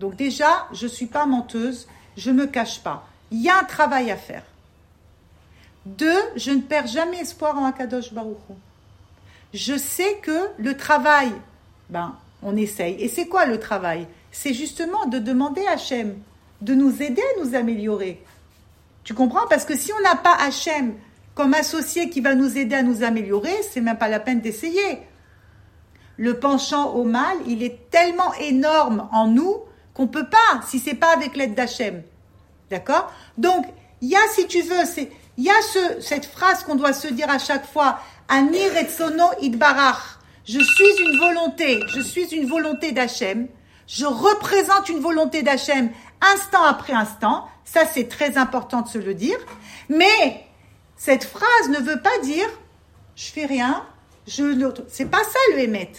Donc déjà, je ne suis pas menteuse, je ne me cache pas. Il y a un travail à faire. Deux, je ne perds jamais espoir en Akadosh Baruch. Je sais que le travail, ben, on essaye. Et c'est quoi le travail? C'est justement de demander à Hachem de nous aider à nous améliorer. Tu comprends? Parce que si on n'a pas Hachem comme associé qui va nous aider à nous améliorer, c'est même pas la peine d'essayer. Le penchant au mal, il est tellement énorme en nous qu'on peut pas, si c'est pas avec l'aide d'Hachem. D'accord? Donc, il y a, si tu veux, c'est, il y a ce, cette phrase qu'on doit se dire à chaque fois, Anir et sono idbarach. Je suis une volonté, je suis une volonté d'Hachem. Je représente une volonté d'Hachem instant après instant. Ça, c'est très important de se le dire. Mais cette phrase ne veut pas dire je fais rien, je C'est pas ça le émet.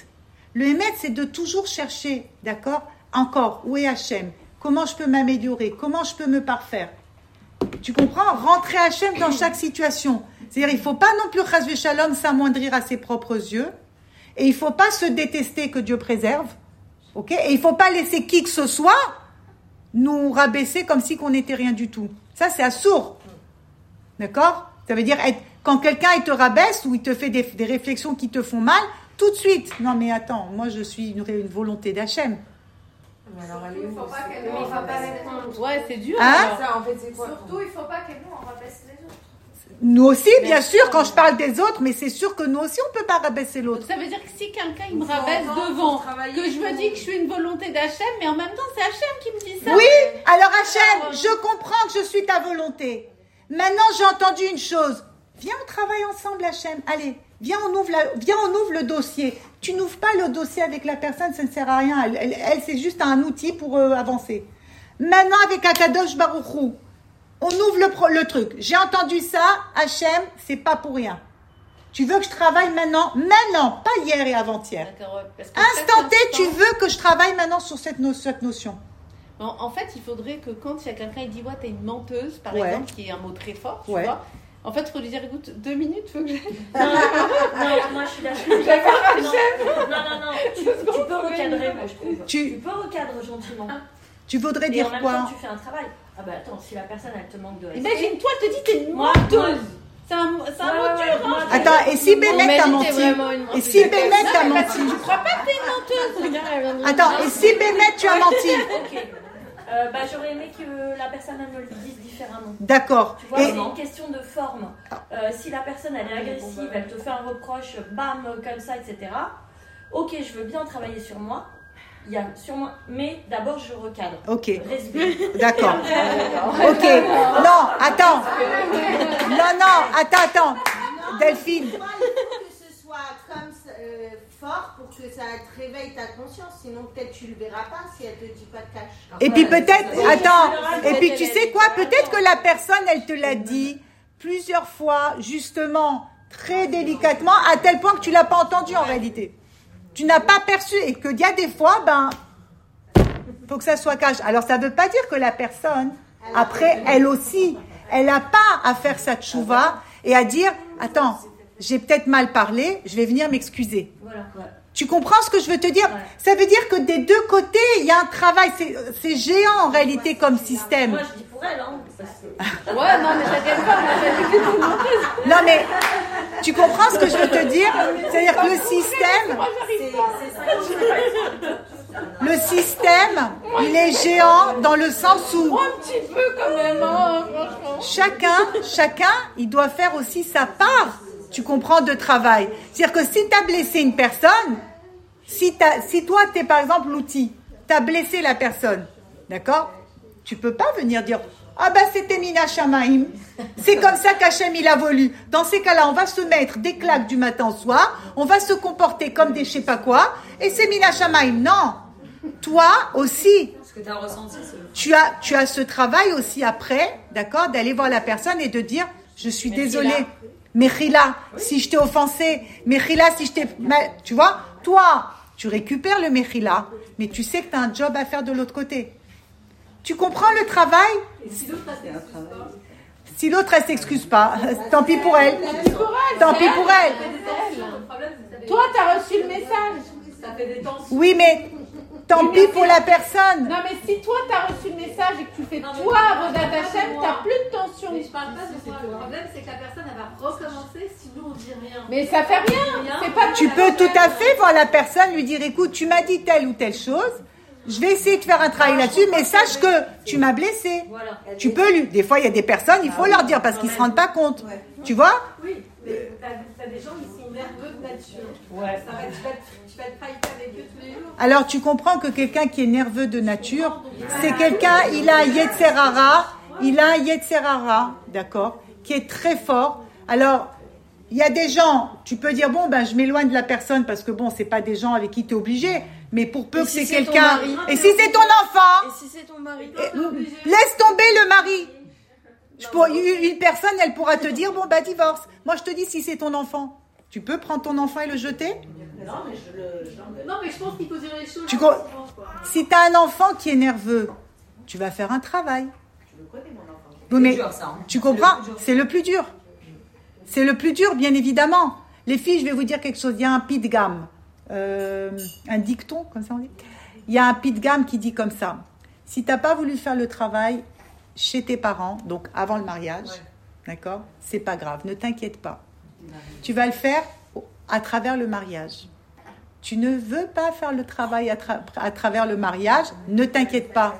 Le émet, c'est de toujours chercher, d'accord Encore, où est Hachem? Comment je peux m'améliorer? Comment je peux me parfaire? Tu comprends? Rentrer Hachem dans chaque situation. C'est-à-dire, il ne faut pas non plus, Chazvé Shalom, s'amoindrir à ses propres yeux. Et il ne faut pas se détester que Dieu préserve. Ok? Et il ne faut pas laisser qui que ce soit nous rabaisser comme si qu'on n'était rien du tout. Ça, c'est assourd. D'accord? Ça veut dire être, quand quelqu'un te rabaisse ou il te fait des, réflexions qui te font mal, tout de suite. Non, mais attends, moi je suis une, une volonté d'Hachem. Mais alors, il faut pas qu'elle nous rabaisse. Ouais, c'est dur. Hein? ça, en fait, c'est quoi? Surtout, il faut pas qu'elle nous rabaisse les. Nous aussi, bien sûr, quand je parle des autres, mais c'est sûr que nous aussi, on peut pas rabaisser l'autre. Ça veut dire que si quelqu'un il me rabaisse devant, que je me dis que je suis une volonté d'Hachem, mais en même temps, c'est Hachem qui me dit ça. Oui, alors Hachem, je comprends que je suis ta volonté. Maintenant, j'ai entendu une chose. Viens, on travaille ensemble, Hachem. Allez, viens, on ouvre, viens, on ouvre le dossier. Tu n'ouvres pas le dossier avec la personne, ça ne sert à rien. Elle, c'est juste un outil pour euh, avancer. Maintenant, avec Akadosh Baruchou, on ouvre le, le truc. J'ai entendu ça, Hachem, c'est pas pour rien. Tu veux que je travaille maintenant? Maintenant, pas hier et avant-hier. Instant T, tu veux que je travaille maintenant sur cette, notion. En, fait, il faudrait que quand il y a quelqu'un qui dit ouais, t'es une menteuse, par exemple, qui est un mot très fort, tu vois. En fait, il faut lui dire écoute, deux minutes, faut que j'aille. Non, non, moi je suis d'accord. Non, non, non, tu, tu peux recadrer, moi je trouve. Tu, tu peux recadrer gentiment. Tu voudrais et dire en même quoi? temps, tu fais un travail. Ah bah attends, si la personne elle te manque de respect. Imagine-toi, elle te dit t'es une menteuse. C'est un, mot dur, hein. Attends, et si Bennett t'a menti Et si Bennett t'a menti Je crois pas que t'es une menteuse. Attends, et si Bennett tu as menti Ok. Euh, bah, j'aurais aimé que la personne elle me le dise différemment. D'accord. Tu vois, c'est une question de forme. Euh, si la personne elle est agressive, elle te fait un reproche, bam, comme ça, etc. Ok, je veux bien travailler sur moi, il y a sûrement. Mais d'abord, je recadre. Ok. D'accord. ok. Non, attends. Non, non, attends, attends. Delphine. Il faut que ce soit comme euh, fort pour que ça te réveille ta conscience. Sinon, peut-être tu le verras pas si elle te dit pas de cache. Et puis peut-être. Attends. Et puis tu sais quoi? Peut-être que la personne, elle te l'a dit plusieurs fois, justement, très délicatement, à tel point que tu l'as pas entendu en réalité tu n'as pas perçu et qu'il y a des fois, ben, faut que ça soit cash. Alors ça ne veut pas dire que la personne, après, elle aussi, elle n'a pas à faire sa tchouva et à dire, attends, j'ai peut-être mal parlé, je vais venir m'excuser. Tu comprends ce que je veux te dire? Ça veut dire que des deux côtés, il y a un travail. C'est géant en réalité comme système. Moi, je dis pour elle, hein. Ouais, non, mais t'inquiète pas, Non, mais tu comprends ce que je veux te dire? C'est-à-dire que le système. Le système, il est géant dans le sens où. Un petit peu quand même, hein, Chacun, chacun, il doit faire aussi sa part tu comprends, de travail. C'est-à-dire que si tu as blessé une personne, si, si toi, tu es par exemple l'outil, tu as blessé la personne, d'accord Tu peux pas venir dire Ah ben c'était Mina Shamaim, c'est comme ça qu'Hachem il a voulu. Dans ces cas-là, on va se mettre des claques du matin au soir, on va se comporter comme des je sais pas quoi, et c'est Mina Shamaim. Non Toi aussi, que as ressenti, tu as, tu as ce travail aussi après, d'accord, d'aller voir la personne et de dire je suis désolée. Mechila, si je t'ai offensé, Mechila, si je t'ai... Tu vois, toi, tu récupères le Mechila, mais tu sais que tu as un job à faire de l'autre côté. Tu comprends le travail? Si l'autre, elle s'excuse pas, tant pis pour elle. Tant pis pour elle. Toi, tu as reçu le message. Oui, mais Tant pis pour la personne. Non, mais si toi, tu as reçu le message et que tu fais toi, Vodat Hachem, tu n'as plus de tension. Mais je parle pas de ça. Le problème, c'est que la personne, elle va recommencer si nous, on dit rien. Mais ça fait rien. Pas tu peux tout à fait voir la personne, lui dire écoute, tu m'as dit telle ou telle chose. Je vais essayer de faire un travail là-dessus, mais sache que tu m'as blessé. Tu peux lui. Des fois, il y a des personnes, il faut leur dire parce qu'ils ne se rendent pas compte. Tu vois? Oui, mais t'as as des gens qui sont nerveux de nature. Ouais. Ça va, tu, vas, tu vas te fighter avec eux tous les jours. Alors tu comprends que quelqu'un qui est nerveux de nature, c'est quelqu'un, il a un Yetzerara, il a un Yetzerara, d'accord, qui est très fort. Alors, il y a des gens, tu peux dire, bon, ben, je m'éloigne de la personne parce que bon, c'est pas des gens avec qui tu es obligé, mais pour peu que c'est quelqu'un. Et si c'est ton enfant Et si c'est ton mari Laisse tomber le mari. Je pour- une personne, elle pourra te dire, bon, bah, divorce. Moi, je te dis, si c'est ton enfant, tu peux prendre ton enfant et le jeter? Non, mais je le. je. Non, mais je pense qu'il faut dire les choses. Tu quoi. Si tu as un enfant qui est nerveux, tu vas faire un travail. Je le connais, mon enfant. Oui, mais dur, ça, hein. tu comprends C'est le plus dur. C'est le plus dur, bien évidemment. Les filles, je vais vous dire quelque chose. Il y a un pit de gamme, euh, un dicton, comme ça on dit. Il y a un pit de gamme qui dit comme ça. Si t'as pas voulu faire le travail chez tes parents, donc avant le mariage, d'accord? C'est pas grave, ne t'inquiète pas. Tu vas le faire à travers le mariage. Tu ne veux pas faire le travail à, tra- à travers le mariage, ne t'inquiète pas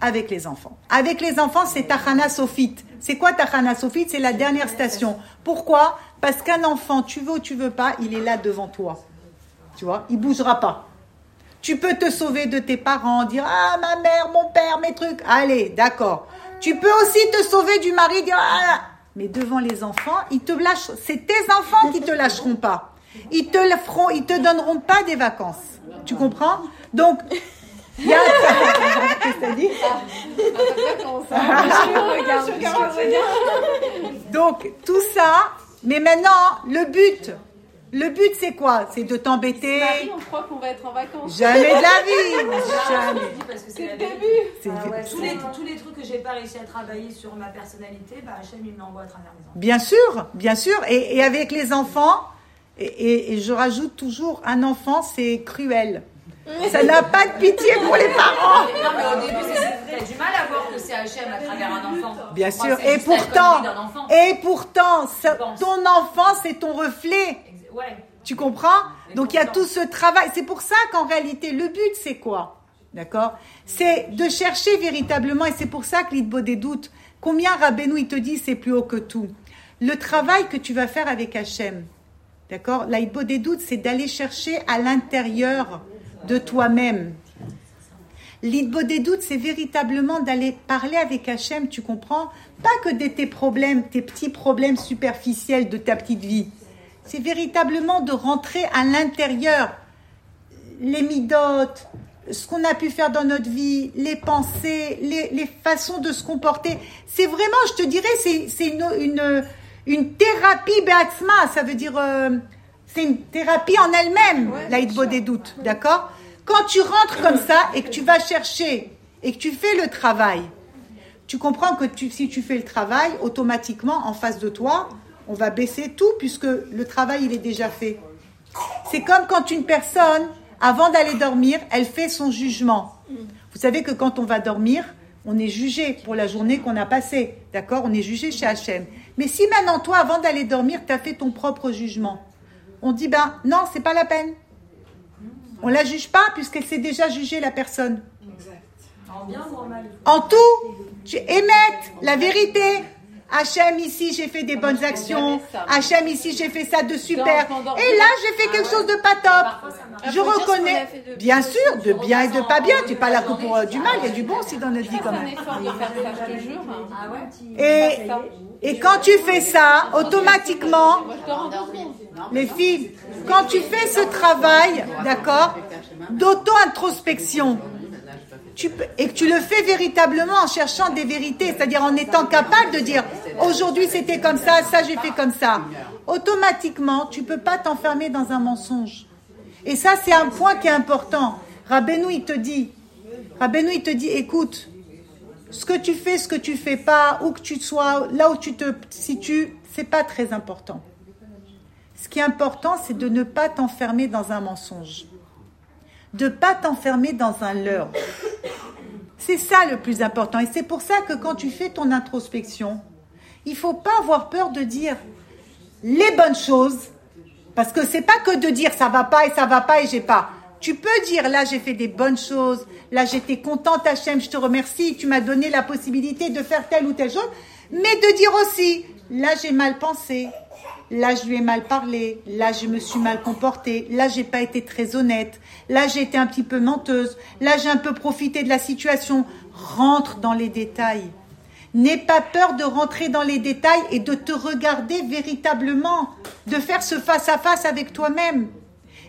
avec les enfants. Avec les enfants, c'est Tahana Sophite. C'est quoi Tahana Sophite C'est la dernière station. Pourquoi? Parce qu'un enfant, tu veux ou tu veux pas, il est là devant toi. Tu vois, il bougera pas. Tu peux te sauver de tes parents, dire ah ma mère, mon père, mes trucs. Allez, d'accord. Tu peux aussi te sauver du mari, dire ah. Mais devant les enfants, ils te lâchent. C'est tes enfants qui te lâcheront pas. Ils te le feront, ils te donneront pas des vacances. Tu comprends? Donc il y a. Qu'est-ce que t'as dit? Donc tout ça, mais maintenant le but, le but c'est quoi? C'est de t'embêter. Marie, on croit qu'on va être en vacances. Jamais de la vie. Jamais. C'est le début. C'est- Ah ouais, tous, les, tous les trucs que j'ai pas réussi à travailler sur ma personnalité, bah Hachem il me l'envoie à travers mes enfants. Bien sûr, bien sûr. Et, et avec les enfants, et, et- et je rajoute toujours, un enfant c'est cruel. Ça n'a pas de pitié pour les parents. Non mais au début c'est- t'as du mal à voir que c'est Hachem à travers un enfant. Bien Moi, sûr. c'est Et juste la pourtant, connerie d'un enfant. et pourtant, ça- pense. ton enfant c'est ton reflet. Ouais. Tu comprends Donc il y a tout ce travail. C'est pour ça qu'en réalité, le but, c'est quoi? D'accord? C'est de chercher véritablement, et c'est pour ça que l'Idbo des doutes, combien Rabbeinu il te dit c'est plus haut que tout? Le travail que tu vas faire avec Hachem, d'accord? L'Idbo des doutes, c'est d'aller chercher à l'intérieur de toi-même. L'idbo des doutes, c'est véritablement d'aller parler avec Hachem, tu comprends? Pas que de tes problèmes, tes petits problèmes superficiels de ta petite vie. C'est véritablement de rentrer à l'intérieur. Les midotes, ce qu'on a pu faire dans notre vie, les pensées, les, les façons de se comporter. C'est vraiment, je te dirais, c'est une, une, une thérapie Beatzma. Ça veut dire, euh, c'est une thérapie en elle-même, la Hitbo des doutes, d'accord? Quand tu rentres comme ça et que tu vas chercher et que tu fais le travail, tu comprends que tu, si tu fais le travail, automatiquement, en face de toi, on va baisser tout puisque le travail, il est déjà fait. C'est comme quand une personne, avant d'aller dormir, elle fait son jugement. Vous savez que quand on va dormir, on est jugé pour la journée qu'on a passée. D'accord? On est jugé chez Hachem. Mais si maintenant, toi, avant d'aller dormir, tu as fait ton propre jugement, on dit, ben non, c'est pas la peine. On la juge pas puisqu'elle s'est déjà jugée, la personne. En bien ou en mal En tout, tu émettes la vérité. Hachem, ici, j'ai fait des bonnes actions. Hachem, ici, j'ai fait ça de super. Et là, j'ai fait quelque chose de pas top. Je reconnais, bien sûr, de bien et de pas bien. Tu n'es pas là que pour euh, du mal, il y a du bon aussi dans notre vie quand même. Ah ouais. Et, et quand tu fais ça, automatiquement, les filles, quand tu fais ce travail, d'accord, d'auto-introspection, et que tu le fais véritablement en cherchant des vérités, c'est-à-dire en étant capable de dire aujourd'hui c'était comme ça, ça j'ai fait comme ça, automatiquement tu peux pas t'enfermer dans un mensonge. Et ça c'est un point qui est important. Rabbeinu il te dit, Rabbeinu te dit écoute, ce que tu fais, ce que tu fais pas, où que tu sois, là où tu te situes, c'est pas très important. Ce qui est important, c'est de ne pas t'enfermer dans un mensonge, de pas t'enfermer dans un leurre. C'est ça le plus important. Et c'est pour ça que quand tu fais ton introspection, il faut pas avoir peur de dire les bonnes choses, parce que c'est pas que de dire ça va pas et ça va pas et j'ai pas. Tu peux dire là j'ai fait des bonnes choses, là j'étais contente Hachem, je te remercie, tu m'as donné la possibilité de faire telle ou telle chose, mais de dire aussi Là, j'ai mal pensé. Là, je lui ai mal parlé. Là, je me suis mal comportée. Là, j'ai pas été très honnête. Là, j'ai été un petit peu menteuse. Là, j'ai un peu profité de la situation. Rentre dans les détails. N'aie pas peur de rentrer dans les détails et de te regarder véritablement, de faire ce face-à-face avec toi-même.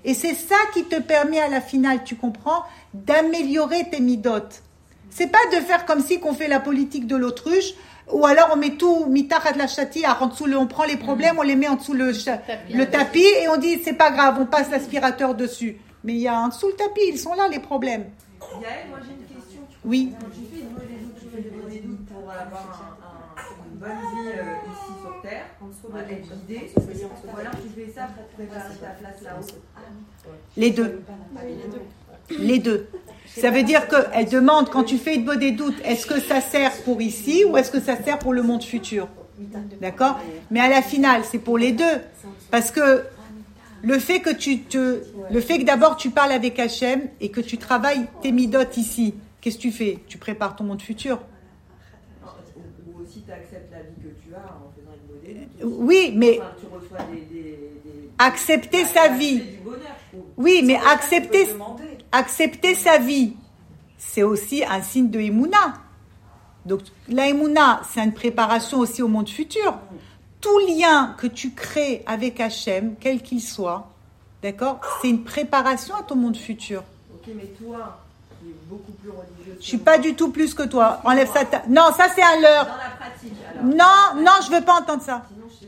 Et c'est ça qui te permet à la finale, tu comprends, d'améliorer tes midotes. C'est pas de faire comme si qu'on fait la politique de l'autruche, ou alors on met tout mitara de la châtie, en dessous on prend les problèmes, on les met en dessous le, le tapis et on dit c'est pas grave, on passe l'aspirateur dessus. Mais il y a en dessous le tapis, ils sont là les problèmes. Yael, moi j'ai une question. Oui. Des doutes pour avoir une bonne vie euh, ici sur Terre, être guidée. Ou alors tu fais ça pour préparer ta place là-haut. Les deux. Les deux. Ça veut dire qu'elle demande, quand tu fais une des doutes, est-ce que ça sert pour ici ou est-ce que ça sert pour le monde futur? D'accord? Mais à la finale, c'est pour les deux. Parce que le fait que tu te, le fait que d'abord tu parles avec Hachem et que tu travailles tes midotes ici, qu'est-ce que tu fais? Tu prépares ton monde futur. Ou aussi tu acceptes la vie que tu as en faisant une doute. Oui, mais accepter sa vie. Oui, mais accepter, accepter sa vie, c'est aussi un signe de Emouna. Donc la Emouna, c'est une préparation aussi au monde futur. Tout lien que tu crées avec Hachem, quel qu'il soit, d'accord, c'est une préparation à ton monde futur. Ok, mais toi, qui es beaucoup plus religieux. Je suis pas du tout plus que toi. Enlève ça. Non, ça c'est un leurre. Dans la pratique. Non, non, je veux pas entendre ça. Sinon, c'est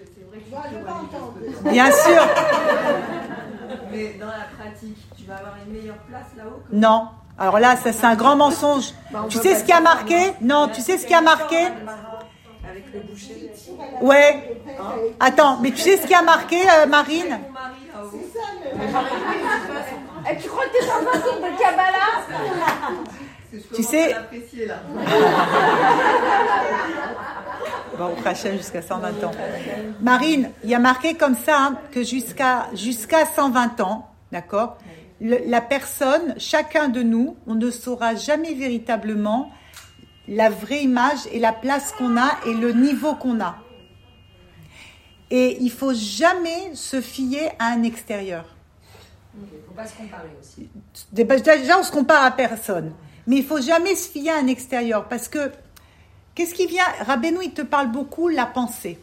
vrai que je veux pas entendre. Bien sûr. Mais dans la pratique, vas avoir une meilleure place là-haut Non. Alors là, ça c'est un grand mensonge. Bah, tu sais ce qui a marqué Non, tu sais ce qui a marqué Avec le boucher. Ouais. Attends, mais tu sais ce qui a marqué, euh, Marine Et tu crois que t'es dans un de Kabbalah Tu sais. Bon, on jusqu'à 120 ans. Marine, il y a marqué comme ça hein, que jusqu'à jusqu'à 120 ans, d'accord? La personne, chacun de nous, on ne saura jamais véritablement la vraie image et la place qu'on a et le niveau qu'on a. Et il faut jamais se fier à un extérieur. Il ne faut pas se comparer aussi. Déjà, on se compare à personne. Mais il faut jamais se fier à un extérieur parce que Qu'est-ce qui vient? Rabbeinu, il te parle beaucoup la pensée.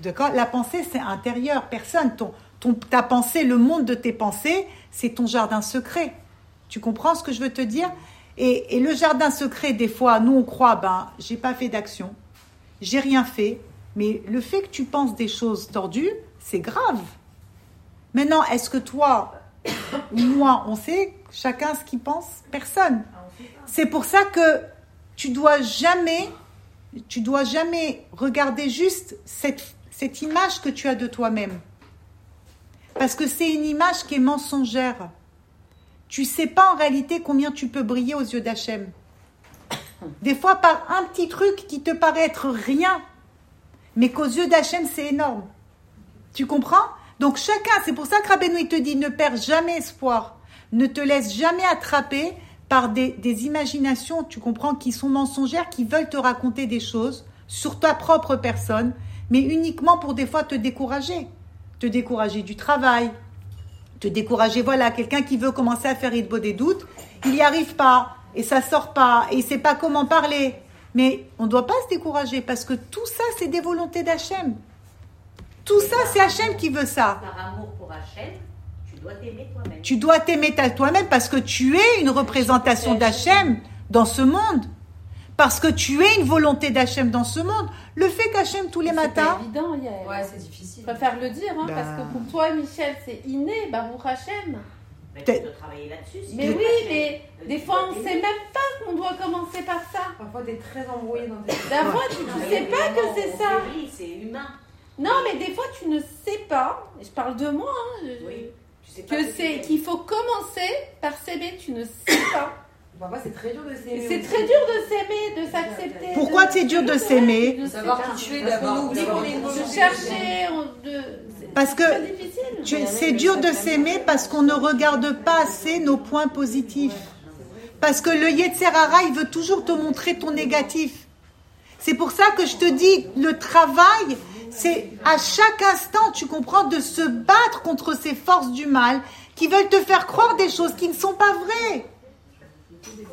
D'accord? La pensée, c'est intérieur, personne. Ton, ton, ta pensée, le monde de tes pensées, c'est ton jardin secret. Tu comprends ce que je veux te dire? Et, le jardin secret, des fois, nous, on croit, ben, j'ai pas fait d'action, j'ai rien fait. Mais le fait que tu penses des choses tordues, c'est grave. Maintenant, est-ce que toi ou moi, on sait chacun ce qu'il pense? Personne. C'est pour ça que tu dois jamais, tu dois jamais regarder juste cette image que tu as de toi-même. Parce que c'est une image qui est mensongère. Tu sais pas en réalité combien tu peux briller aux yeux d'Hachem. Des fois par un petit truc qui te paraît être rien, mais qu'aux yeux d'Hachem c'est énorme. Tu comprends? Donc chacun, c'est pour ça que Rabbeinu te dit ne perds jamais espoir, ne te laisse jamais attraper par des, imaginations, tu comprends, qui sont mensongères, qui veulent te raconter des choses sur ta propre personne, mais uniquement pour des fois te décourager. Te décourager du travail, te décourager, voilà, quelqu'un qui veut commencer à faire beau des doutes, il n'y arrive pas, et ça sort pas, et il sait pas comment parler. Mais on ne doit pas se décourager, parce que tout ça, c'est des volontés d'Hachem. Tout ça, c'est Hachem qui veut ça. Par amour pour Hachem, tu dois t'aimer toi-même parce que tu es une représentation d'Hachem dans ce monde. Parce que tu es une volonté d'Hachem dans ce monde. Le fait qu'Hachem tous les matins. C'est évident, Yael. Ouais, c'est difficile. Je préfère le dire, hein, parce que pour toi, Michel, c'est inné, Baruch Hachem. Mais tu dois travailler là-dessus. mais oui, mais des fois, on ne sait même pas qu'on doit commencer par ça. Parfois, tu es très embrouillé dans tes. Parfois, tu ne sais pas que c'est ça. C'est humain. Non, mais des fois, tu ne sais pas. Je parle de moi. Hein, oui que c'est qu'il faut commencer par s'aimer, tu ne sais pas. C'est très dur de s'aimer. C'est très dur de s'aimer, de s'accepter. Pourquoi c'est dur de s'aimer De savoir qui tu es d'abord. De chercher. De... Parce que c'est dur de s'aimer parce qu'on ne regarde pas assez nos points positifs. Parce que le Yetzerara, il veut toujours te montrer ton négatif. C'est pour ça que je te dis, le travail, c'est à chaque instant, tu comprends, de se battre contre ces forces du mal qui veulent te faire croire des choses qui ne sont pas vraies.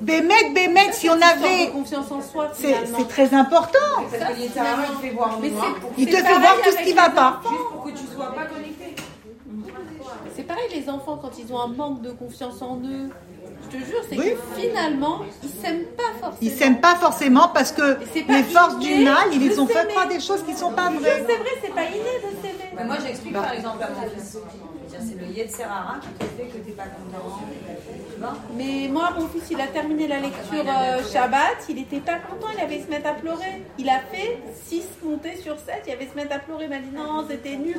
Bémet, Bémet, si on avait. confiance en soi, C'est c'est très important. Parce que littéralement, il te fait voir en Mais noir. Il te C'est fait pareil voir tout ce qui va les pas. Juste pour que tu sois pas connecté. C'est pareil, les enfants, quand ils ont un manque de confiance en eux, je te jure, c'est Oui. que finalement, ils s'aiment pas forcément. Ils s'aiment pas forcément parce que les forces inné du mal, ils de les ont fait croire des choses qui sont pas vraies. C'est vrai, c'est pas inné de s'aimer. Mais moi, j'explique par exemple à mon fils. C'est le Yetzerara qui te fait que t'es pas content. Tu vois Mais moi, mon fils, il a terminé la lecture euh, Shabbat, il était pas content, il avait se mettre à pleurer. Il a fait 6 montées sur 7, il avait se mettre à pleurer, il m'a dit non, c'était nul.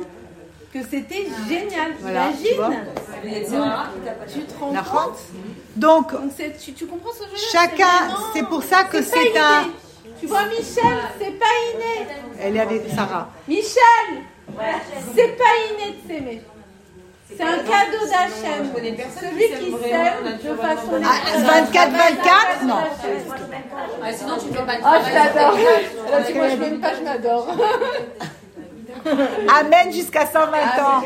Que c'était génial, Voilà, tu vois. t'a pas Tu te rends La compte Donc, tu, tu comprends ce que je veux dire? chacun, c'est pour ça que c'est un. Tu vois, Michel, c'est pas inné. Elle est avec Sarah. Michel, c'est pas inné de s'aimer. C'est un cadeau d'Hachem. Celui qui s'aime de façon Ah, 24-24 Non. Ah, sinon, tu peux pas le Ah, je t'adore. A dit, moi, je m'aime pas, je m'adore. Amen jusqu'à 120 ans.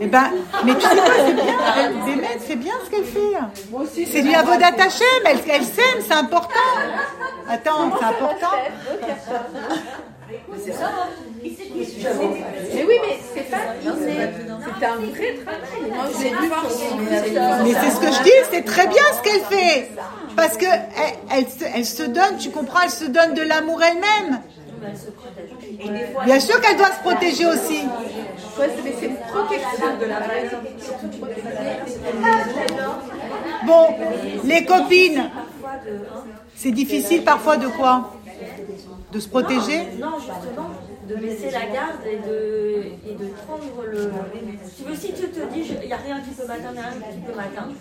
Eh ben, mais tu sais quoi, c'est bien. Elle, c'est bien ce qu'elle fait. C'est du avodat Hashem. Elle, elle s'aime, c'est important. Attends, c'est important. Mais oui, mais c'est pas. C'est un vrai travail. Moi, j'ai vu Mais c'est ce que je dis, c'est très bien ce qu'elle fait. Parce que elle, elle se, elle se donne, tu comprends, elle se donne de l'amour elle-même. Bien sûr qu'elle doit se protéger aussi. C'est- une protection de la Bon, les copines, c'est difficile parfois de quoi? De se protéger? Non, justement, de baisser la garde et de, et de prendre le. Tu veux, si tu te dis, il n'y a rien qui peut m'atteindre, rien qui peut m'atteindre,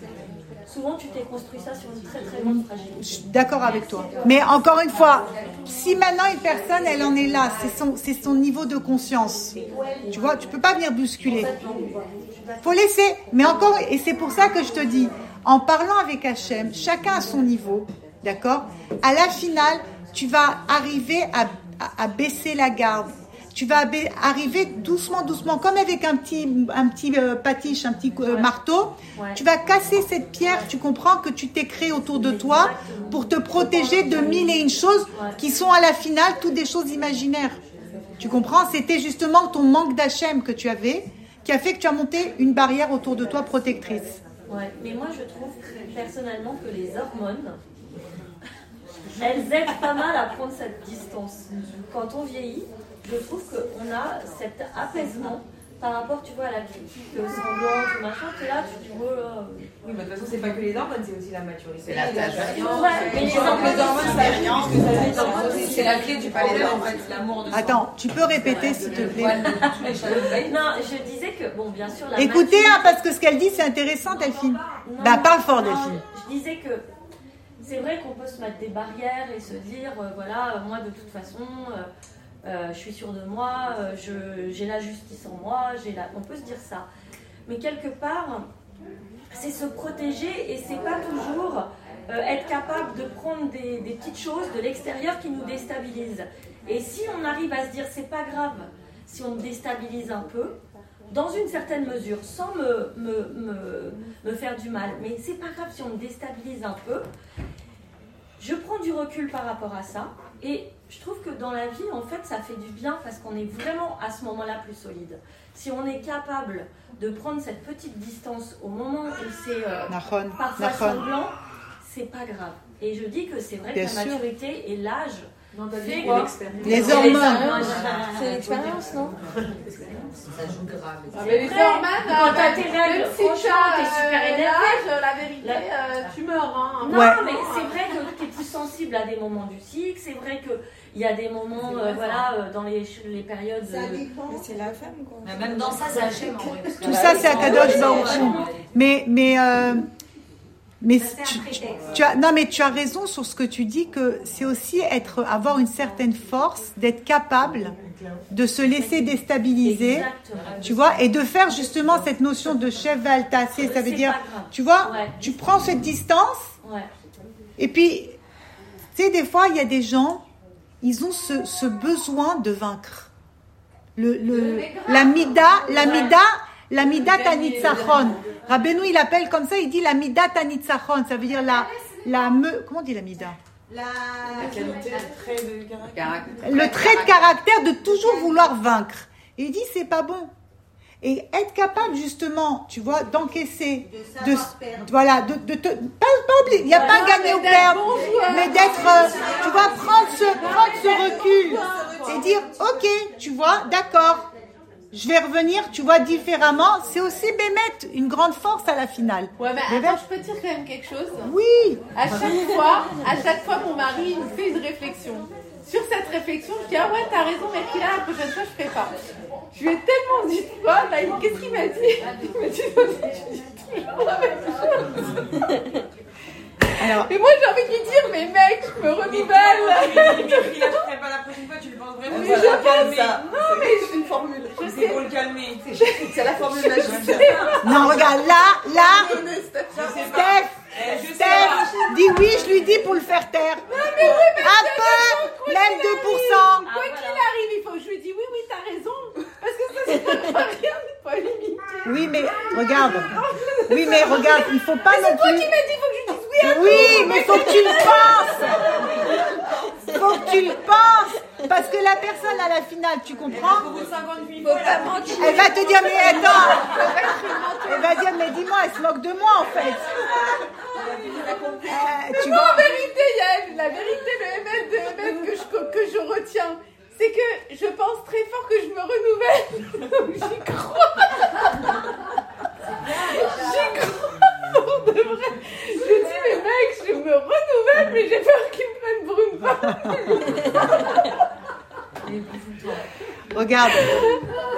souvent tu t'es construit ça sur une très très grande fragilité. Je suis d'accord avec toi. Mais encore une fois, si maintenant une personne, elle en est là, c'est son, c'est son niveau de conscience. Tu vois, tu peux pas venir bousculer. Faut laisser. Mais encore, et c'est pour ça que je te dis, en parlant avec Hachem, chacun à son niveau, d'accord? À la finale, tu vas arriver à, à- à baisser la garde. Tu vas arriver doucement, doucement, comme avec un petit, un petit euh, patiche, un petit euh, marteau. Tu vas casser cette pierre. Tu comprends que tu t'es créé autour de toi pour te protéger de mille et une choses qui sont à la finale toutes des choses imaginaires. Tu comprends? C'était justement ton manque d'Hachem que tu avais qui a fait que tu as monté une barrière autour de toi protectrice. Ouais, mais moi je trouve personnellement que les hormones, elles aident pas mal à prendre cette distance. Quand on vieillit, je trouve qu'on a cet apaisement par rapport, tu vois, à la critique sanglante ou machin, tu es là, tu te dis, oh là, Oui, mais de toute façon, c'est pas que les hormones, c'est aussi la maturité. C'est la tâche. mais les Je crois que les hormones, que hormones, C'est la clé du problème en fait, l'amour de. Attends, tu peux répéter s'il te plaît Non, je disais que, bon, bien sûr, la Écoutez, hein, maturité- parce que ce qu'elle dit, c'est intéressant, Delphine. Bah, parle fort, Delphine. Je disais que c'est vrai qu'on peut se mettre des barrières et se dire, euh, voilà, euh, moi de toute façon, euh, euh, je suis sûre de moi, euh, j'ai la justice en moi, on peut se dire ça. Mais quelque part, c'est se protéger et c'est pas toujours euh, être capable de prendre des, des petites choses de l'extérieur qui nous déstabilisent. Et si on arrive à se dire, c'est pas grave si on me déstabilise un peu, dans une certaine mesure, sans me, me, me, me faire du mal, mais c'est pas grave si on me déstabilise un peu, je prends du recul par rapport à ça et je trouve que dans la vie, en fait, ça fait du bien parce qu'on est vraiment à ce moment-là plus solide. Si on est capable de prendre cette petite distance au moment où c'est euh, parfois sanglant, c'est pas grave. Et je dis que c'est vrai Bien que la sûr. maturité et l'âge fait quoi. Les hormones. C'est l'expérience, non Ça joue grave. Ah, mais les hormones, Quand euh, t'as tes règles, si t'es super euh, énervé. l'âge, la vérité, La- euh, tu meurs. Hein. Non, Ouais. mais c'est vrai que tu es plus sensible à des moments du cycle, c'est vrai qu'il y a des moments, euh, voilà, euh, dans les, les périodes. Ça euh, dépend. C'est la femme, quoi. Mais même dans ça, c'est Hachem. Tout ça, c'est Akadosh Baruch. Mais, mais, euh, mais tu, tu- tu as, non, mais tu as raison sur ce que tu dis que c'est aussi être, avoir une certaine force, d'être capable de se laisser déstabiliser, Exactement. tu vois, et de faire justement cette notion de chef valtassé. Ça veut dire, tu vois, Ouais. tu prends cette distance Ouais. et puis Tu sais, des fois, il y a des gens, ils ont ce, ce besoin de vaincre. Le, le, la mida, la mida, la mida tanitzachon. Rabbeinu, il appelle comme ça, il dit la mida tanitzachon. Ça veut dire la, la me, comment on dit la mida? La... qualité, le trait de caractère. Le trait de caractère de toujours vouloir vaincre. Et il dit, c'est pas bon. Et être capable, justement, tu vois, d'encaisser, De voilà, de, de te, pas, pas oublier, il n'y a pas gagner ou perdre, mais d'être, euh, tu vois, prendre ce, prendre ce recul et dire, ok, tu vois, d'accord, je vais revenir, tu vois, différemment. C'est aussi Bémet, une grande force à la finale. Ouais, mais attends, je peux dire quand même quelque chose oui, À chaque fois, à chaque fois, mon mari il me fait une réflexion. Sur cette réflexion, je dis ah ouais, t'as raison, mais là, la prochaine fois, je ferai pas. Je lui ai tellement dit de fois, là, il- qu'est-ce qu'il m'a dit? Il m'a dit, je dis toujours la même chose. alors, Et moi, j'ai envie de lui dire, mais mec, je me Mais renouvelle. mais là, je ferai pas la prochaine fois, tu le penses vraiment. Mais je. Non, mais c'est une formule. Je C'est sais. pour le calmer. C'est la formule magique. non, regarde, là, là. Steph, Eh, pas. dis oui, je lui dis pour le faire taire. Un peu, même 2%. Quoi qu'il arrive, il faut que je lui dise, oui, oui, t'as raison. Parce que ça, c'est pas rien, c'est pas limité. Oui, mais regarde. Oui, mais regarde, il faut pas non Toi plus. qui m'as dit, il faut que je lui dise oui à Oui, mais faut que tu le penses. Faut que tu le penses. Parce que la personne à la finale, tu comprends? Au bout de 58 fois, là, Elle va te dire, mais attends. Elle va dire, mais dis-moi, elle se moque de moi en fait. Euh, tu Non, vois en vérité, Yael, la vérité, le ML de ML que je, que je retiens, c'est que je pense très fort que je me renouvelle. J'y crois. J'y crois pour de vrai. Je dis, mais mec, je me renouvelle, mais j'ai peur qu'ils me prennent pour une femme. Regarde.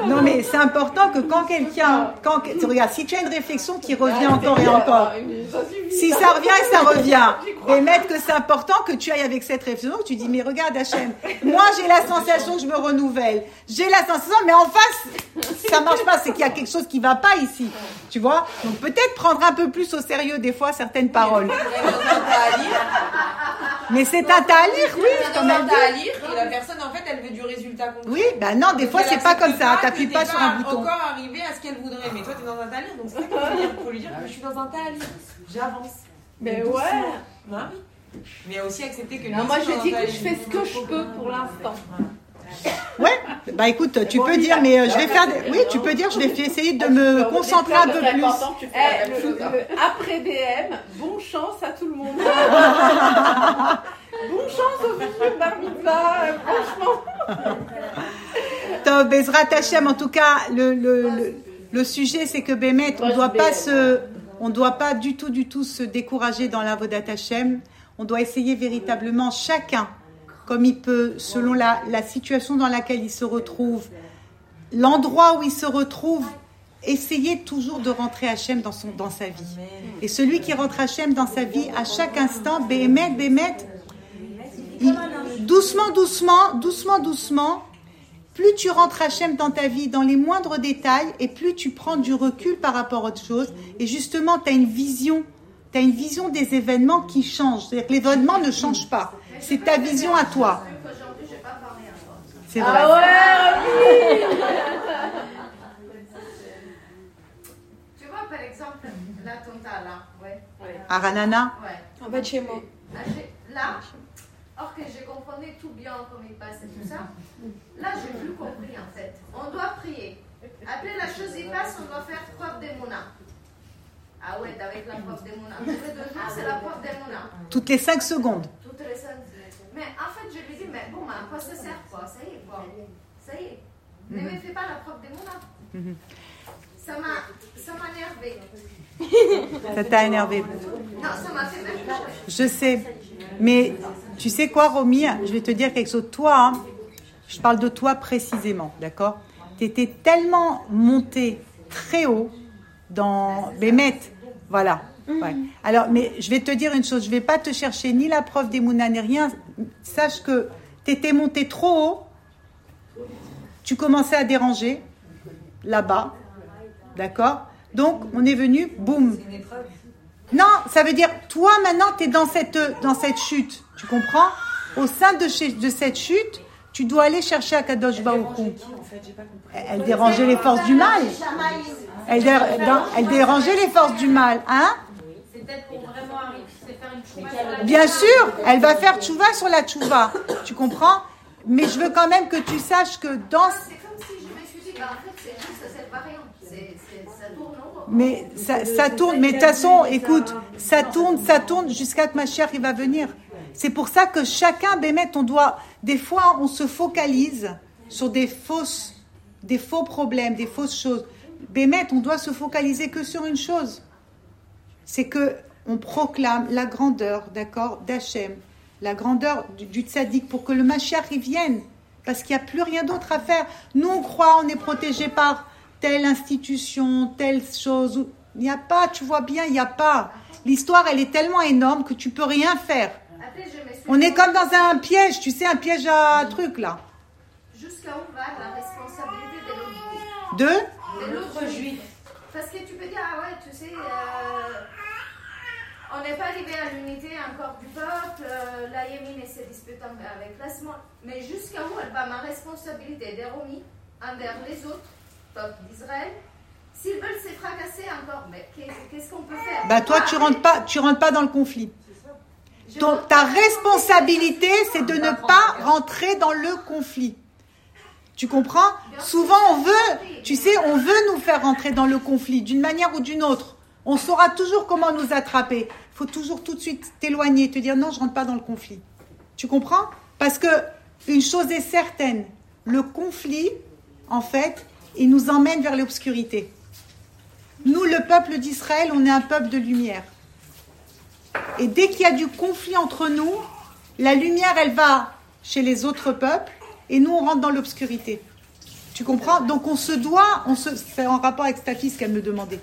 Non, mais c'est important que quand quelqu'un. Quand, tu regardes, si tu as une réflexion qui revient encore et encore. Si ça revient et ça revient, et mettre que c'est important que tu ailles avec cette réflexion, que tu dis, mais regarde Hachem, moi j'ai la sensation que je me renouvelle. J'ai la sensation, mais en face, ça marche pas, c'est qu'il y a quelque chose qui va pas ici. Tu vois? Donc peut-être prendre un peu plus au sérieux des fois certaines paroles. Mais c'est un talir, oui, t'as à lire, et la personne, en fait, elle veut du résultat concret. Oui, ben non, des fois c'est pas comme ça, t'appuies pas sur un bouton. encore arrivé à ce qu'elle voudrait. Mais toi, t'es dans un talir, donc c'est ça qu'il faut lui dire que je suis dans un talir. J'avance. Mais ouais. Bah oui. Mais aussi accepter que Non, moi je dis que je fais ce que je peux pour l'instant. Ouais, bah écoute, tu peux dire, mais euh, je vais faire. des- Oui, tu peux dire, je vais essayer de me concentrer un peu plus. Eh, le- le- après DM, bon chance à tout le monde. bon chance au futur bar mitzvah, euh, franchement. Tov, Bezrat Hashem, en tout cas, le, le, le, le sujet, c'est que Bémet, on doit pas se, on doit pas du tout, du tout se décourager dans la Vodat Hashem. On doit essayer véritablement chacun, comme il peut, selon la, la situation dans laquelle il se retrouve, l'endroit où il se retrouve, essayer toujours de rentrer Hachem dans, son, dans sa vie. Et celui qui rentre Hachem dans sa vie, à chaque instant, Bémet, Bémet, doucement, doucement, doucement, doucement, plus tu rentres Hachem dans ta vie, dans les moindres détails, et plus tu prends du recul par rapport à autre chose. Et justement, tu as une vision, tu as une vision des événements qui changent. C'est-à-dire que l'événement ne change pas. C'est ta vision à toi. C'est vrai. Ah ouais, Tu vois, par exemple, la tonta là, ouais. Aranana Ouais. En bas de chez moi. Là, or que j'ai compris tout bien comme il passe et tout ça, là, j'ai plus compris en fait. On doit prier. Après la chose y passe, on doit faire preuve de Mouna. Ah ouais, avec la preuve de deux jours, c'est la preuve de Mouna. Toutes les 5 secondes. Toutes les cinq. Mais en fait, je lui dis, mais bon, mais à quoi ça sert quoi Ça y est, quoi. Ça y est. Ne me fais pas la preuve de Mouna. Mhm. Ça m'a ça m'a énervé. Ça t'a énervé. Non, ça m'a fait même pleurer. Je sais. Mais tu sais quoi, Romy? Je vais te dire quelque chose. Toi, hein, je parle de toi précisément, d'accord? Tu étais tellement monté très haut dans Bémet. Voilà. Ouais. Alors, mais je vais te dire une chose. Je vais pas te chercher ni la preuve des Mouna ni rien. Sache que tu étais monté trop haut. Tu commençais à déranger là-bas. D'accord? Donc, on est venu, boum. Non, ça veut dire, toi maintenant, tu es dans cette, dans cette chute. Tu comprends? Au sein de, chez- de cette chute, tu dois aller chercher Akadosh Baruch Hu. Elle dérangeait les forces du mal. Elle, dé- dans- elle dérangeait les forces du mal. Hein? Bien sûr, elle va faire tchouva sur la tchouva. Tu comprends? Mais je veux quand même que tu saches que dans... C'est comme si je me suis dit, bah, en fait, c'est juste cette variante. C'est, c'est, ça tourne en rond. Mais ça, ça tourne, mais de toute façon, écoute, ça tourne, ça tourne jusqu'à que ma chère il va venir. C'est pour ça que chacun, Bémet, on doit, des fois, on se focalise sur des fausses, des faux problèmes, des fausses choses. Bémet, on doit se focaliser que sur une chose. C'est que on proclame la grandeur, d'accord, d'Hachem, la grandeur du, du tzaddik pour que le Mashiach y vienne. Parce qu'il n'y a plus rien d'autre à faire. Nous, on croit, on est protégé par telle institution, telle chose. Il n'y a pas, tu vois bien, il n'y a pas. L'histoire, elle est tellement énorme que tu peux rien faire. On est comme dans un piège, tu sais, un piège à truc là. Jusqu'à où va la responsabilité de l'autre juif De De l'autre juif. Parce que tu peux dire, ah ouais, tu sais, euh, on n'est pas arrivé à l'unité encore du peuple, euh, la Yémine se dispute avec la Small. Mais jusqu'à où elle va ma responsabilité des Romis envers les autres? Peuples d'Israël S'ils veulent se fracasser encore, mais qu'est- qu'est-ce qu'on peut faire? Bah toi, tu rentres pas, tu rentres pas dans le conflit. Ton- ta responsabilité, c'est de ne pas rentrer dans le conflit. Tu comprends? Souvent, on veut, tu sais, on veut nous faire rentrer dans le conflit d'une manière ou d'une autre. On saura toujours comment nous attraper. Il faut toujours tout de suite t'éloigner, te dire non, je rentre pas dans le conflit. Tu comprends? Parce que une chose est certaine, le conflit, en fait, il nous emmène vers l'obscurité. Nous, le peuple d'Israël, on est un peuple de lumière. Et dès qu'il y a du conflit entre nous, la lumière, elle va chez les autres peuples et nous, on rentre dans l'obscurité. Tu comprends? Donc, on se doit, on se, c'est en rapport avec Stafi ce qu'elle me demandait.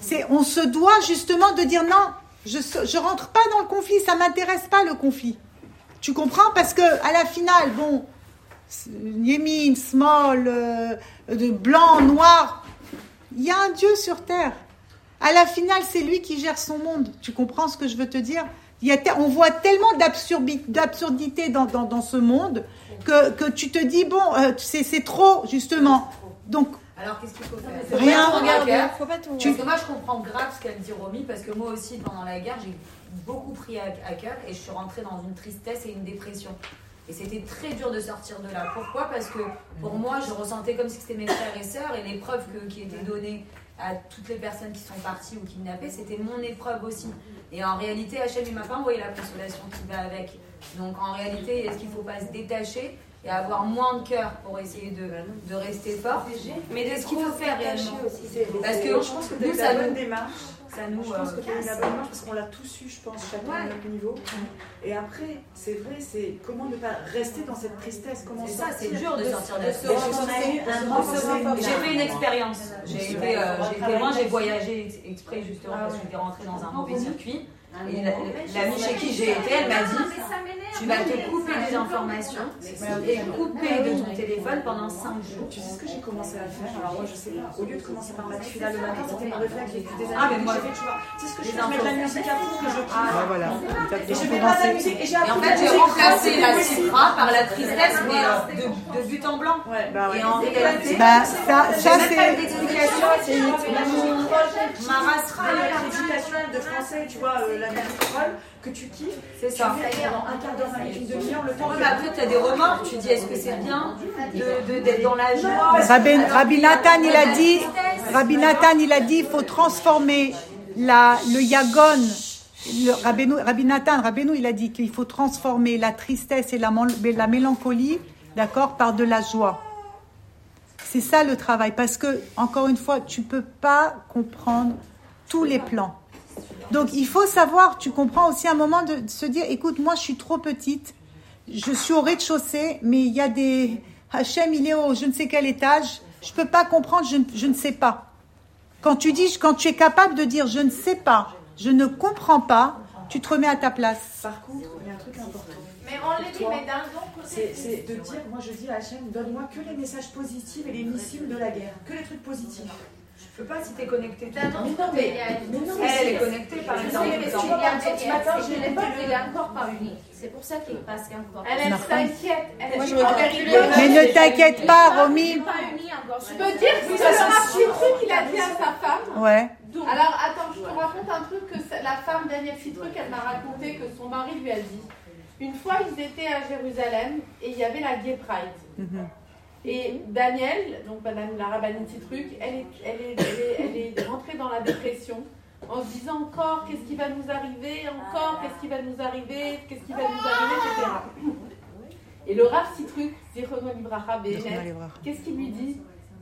C'est, on se doit justement de dire non, je, je rentre pas dans le conflit, ça m'intéresse pas le conflit. Tu comprends? Parce que à la finale, bon, Yémine, Small, euh, de blanc, noir, il y a un Dieu sur terre. À la finale, c'est lui qui gère son monde. Tu comprends ce que je veux te dire? Il y a te- On voit tellement d'absurdité dans, dans, dans ce monde que, que tu te dis, bon, euh, c'est c'est trop, justement. Donc, Alors qu'est-ce qu'il faut faire? Rien. Regarder. Faut pas tout. Parce que moi je comprends grave ce qu'elle dit Romy, parce que moi aussi pendant la guerre j'ai beaucoup pris à, à cœur et je suis rentrée dans une tristesse et une dépression. Et c'était très dur de sortir de là. Pourquoi? Parce que pour moi je ressentais comme si c'était mes frères et sœurs et l'épreuve qui était donnée à toutes les personnes qui sont parties ou kidnappées, c'était mon épreuve aussi. Et en réalité, Hachem il m'a pas envoyé la consolation qui va avec. Donc en réalité, est-ce qu'il ne faut pas se détacher et avoir moins de cœur pour essayer de, de rester fort? Mais de ce qu'il faut faire réellement. Parce que je pense que nous, ça la bonne nous, démarche. Ça nous Je pense euh, que eu la bonne démarche parce qu'on l'a tous eu, je pense, chacun à notre niveau. Et après, c'est vrai, c'est comment ne pas rester dans cette tristesse, comment C'est ça, c'est dur de sortir de ce. J'ai fait une expérience. J'ai été, euh, j'ai voyagé ex- exprès justement parce que j'étais rentrée dans un mauvais circuit. Et la- l'amie chez qui j'ai été, elle m'a dit Tu vas te couper des informations et couper de ton téléphone pendant 5 jours. Tu sais ce que j'ai commencé à faire Alors moi je sais pas, au lieu de commencer par ma fila le matin, c'était mon réflexe depuis des années. Ah, mais moi, j'ai fait, tu vois, tu sais ce que je fais, je mets de la musique à fond que je kiffe. bah voilà. Et je mets pas de la musique et j'ai Et en fait, la j'ai remplacé la cifra par la tristesse, mais euh, de, but en blanc. Et en réalité, bah, ça, j'ai c'est. C'est une Ma race l'éducation de français, tu vois, euh, la métropole, que tu kiffes. C'est ça. Tu fais pendant un quart d'heure, une demi-heure, le temps Ouais, que- mais après, tu as des remords. Tu dis, est-ce que c'est bien de- de- d'être dans la joie Rabbi, Nathan, il a dit, Rabbi Nathan, il a dit, il faut transformer la, le yagon. Le, Rabbeinu, Rabbi Nathan, Rabbeinu, il a dit qu'il faut transformer la tristesse et la, la mélancolie, d'accord, par de la joie. C'est ça le travail, parce que encore une fois, tu peux pas comprendre tous les plans. Donc il faut savoir, tu comprends aussi un moment de, se dire, écoute, moi je suis trop petite, je suis au rez-de-chaussée, mais il y a des Hachem, il est au je ne sais quel étage, je peux pas comprendre, je, ne- je ne sais pas. Quand tu dis, quand tu es capable de dire je ne sais pas, je ne comprends pas, tu te remets à ta place. Par contre, il y a un truc important. Mais on le dit, mais le C'est côté. c'est de dire, moi je dis à Hachem, donne-moi que les messages positifs et les missiles de la guerre, que les trucs positifs. Je peux pas si t'es connecté tout le temps. Mais non, mais Elle, elle est connectée par exemple. mais le tu de Ce matin, je l'ai le pas il est encore pas unique. C'est pour ça qu'il passe encore. Elle, elle s'inquiète. Elle Mais ne t'inquiète pas, Romy. encore. Je peux dire que c'est un petit truc qu'il a dit à sa femme. Ouais. Alors attends, je te raconte un truc que la femme Daniel Citruc, elle m'a raconté que son mari lui a dit. Une fois, ils étaient à Jérusalem et il y avait la Gay Pride. Mhm. Et Daniel, donc madame la rabbinite Citruc, elle est, elle, est, elle, est, elle est rentrée dans la dépression en se disant encore qu'est-ce qui va nous arriver, encore qu'est-ce qui va nous arriver, qu'est-ce qui va nous arriver, etc. Et le Rav Citruc, qu'est-ce qu'il lui dit?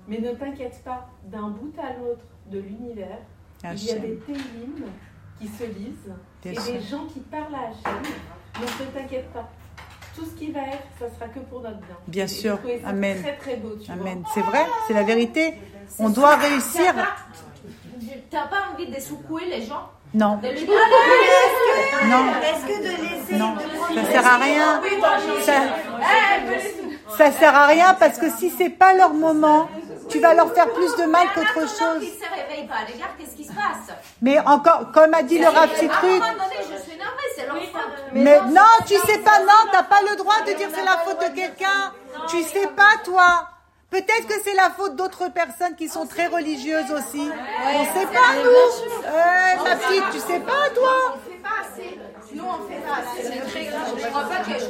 Mais ne t'inquiète pas, d'un bout à l'autre de l'univers, il y a des télim qui se lisent Bien et sûr. des gens qui parlent à Hachem. Donc ne t'inquiète pas. Tout ce qui va être, ça sera que pour notre bien. Bien Et sûr. ça Amen. Très très beau, tu Amen. C'est vrai, c'est la vérité. On doit réussir. T'as pas envie de secouer les gens? Non, dire, non, Est-ce que de laisser non. Ça sert à rien. Ça, ça sert à rien parce que si c'est pas leur moment, tu vas leur faire plus de mal qu'autre chose. qu'ils se réveillent pas, regarde qu'est-ce qui se passe. Mais encore, comme a dit le Rav faute. mais non, tu sais pas, non, t'as pas le droit de dire c'est la faute de quelqu'un. Tu sais pas, toi. Peut-être que c'est la faute d'autres personnes qui sont très religieuses aussi. On sait pas, nous. Euh, ma petite, tu sais pas, toi.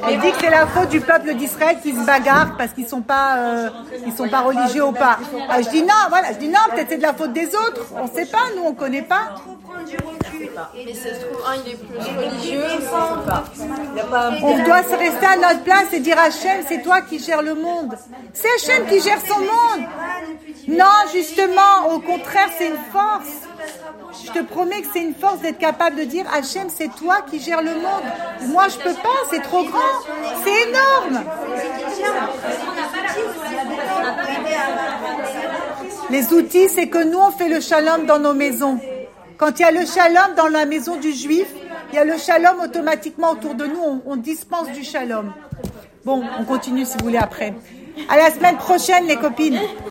Elle dit que c'est la faute du peuple d'Israël qui se bagarre parce qu'ils sont pas, euh, ils sont pas religieux ou pas. Ah, je dis non, voilà, je dis non, peut-être c'est de la faute des autres. On sait pas, nous on connaît pas. Trop prendre du recul. Mais ça se trouve, un, il est plus religieux. On doit se rester à notre place et dire Hachem, c'est toi qui gères le monde. C'est Hachem qui gère son monde. Non, justement, au contraire, c'est une force. Je te promets que c'est une force d'être capable de dire Hachem, c'est toi qui gères le monde. Moi, je peux pas, c'est trop grand. C'est énorme. Les outils, c'est que nous, on fait le shalom dans nos maisons. Quand il y a le shalom dans la maison du juif, il y a le shalom automatiquement autour de nous. On, dispense du shalom. Bon, on continue si vous voulez après. À la semaine prochaine, les copines.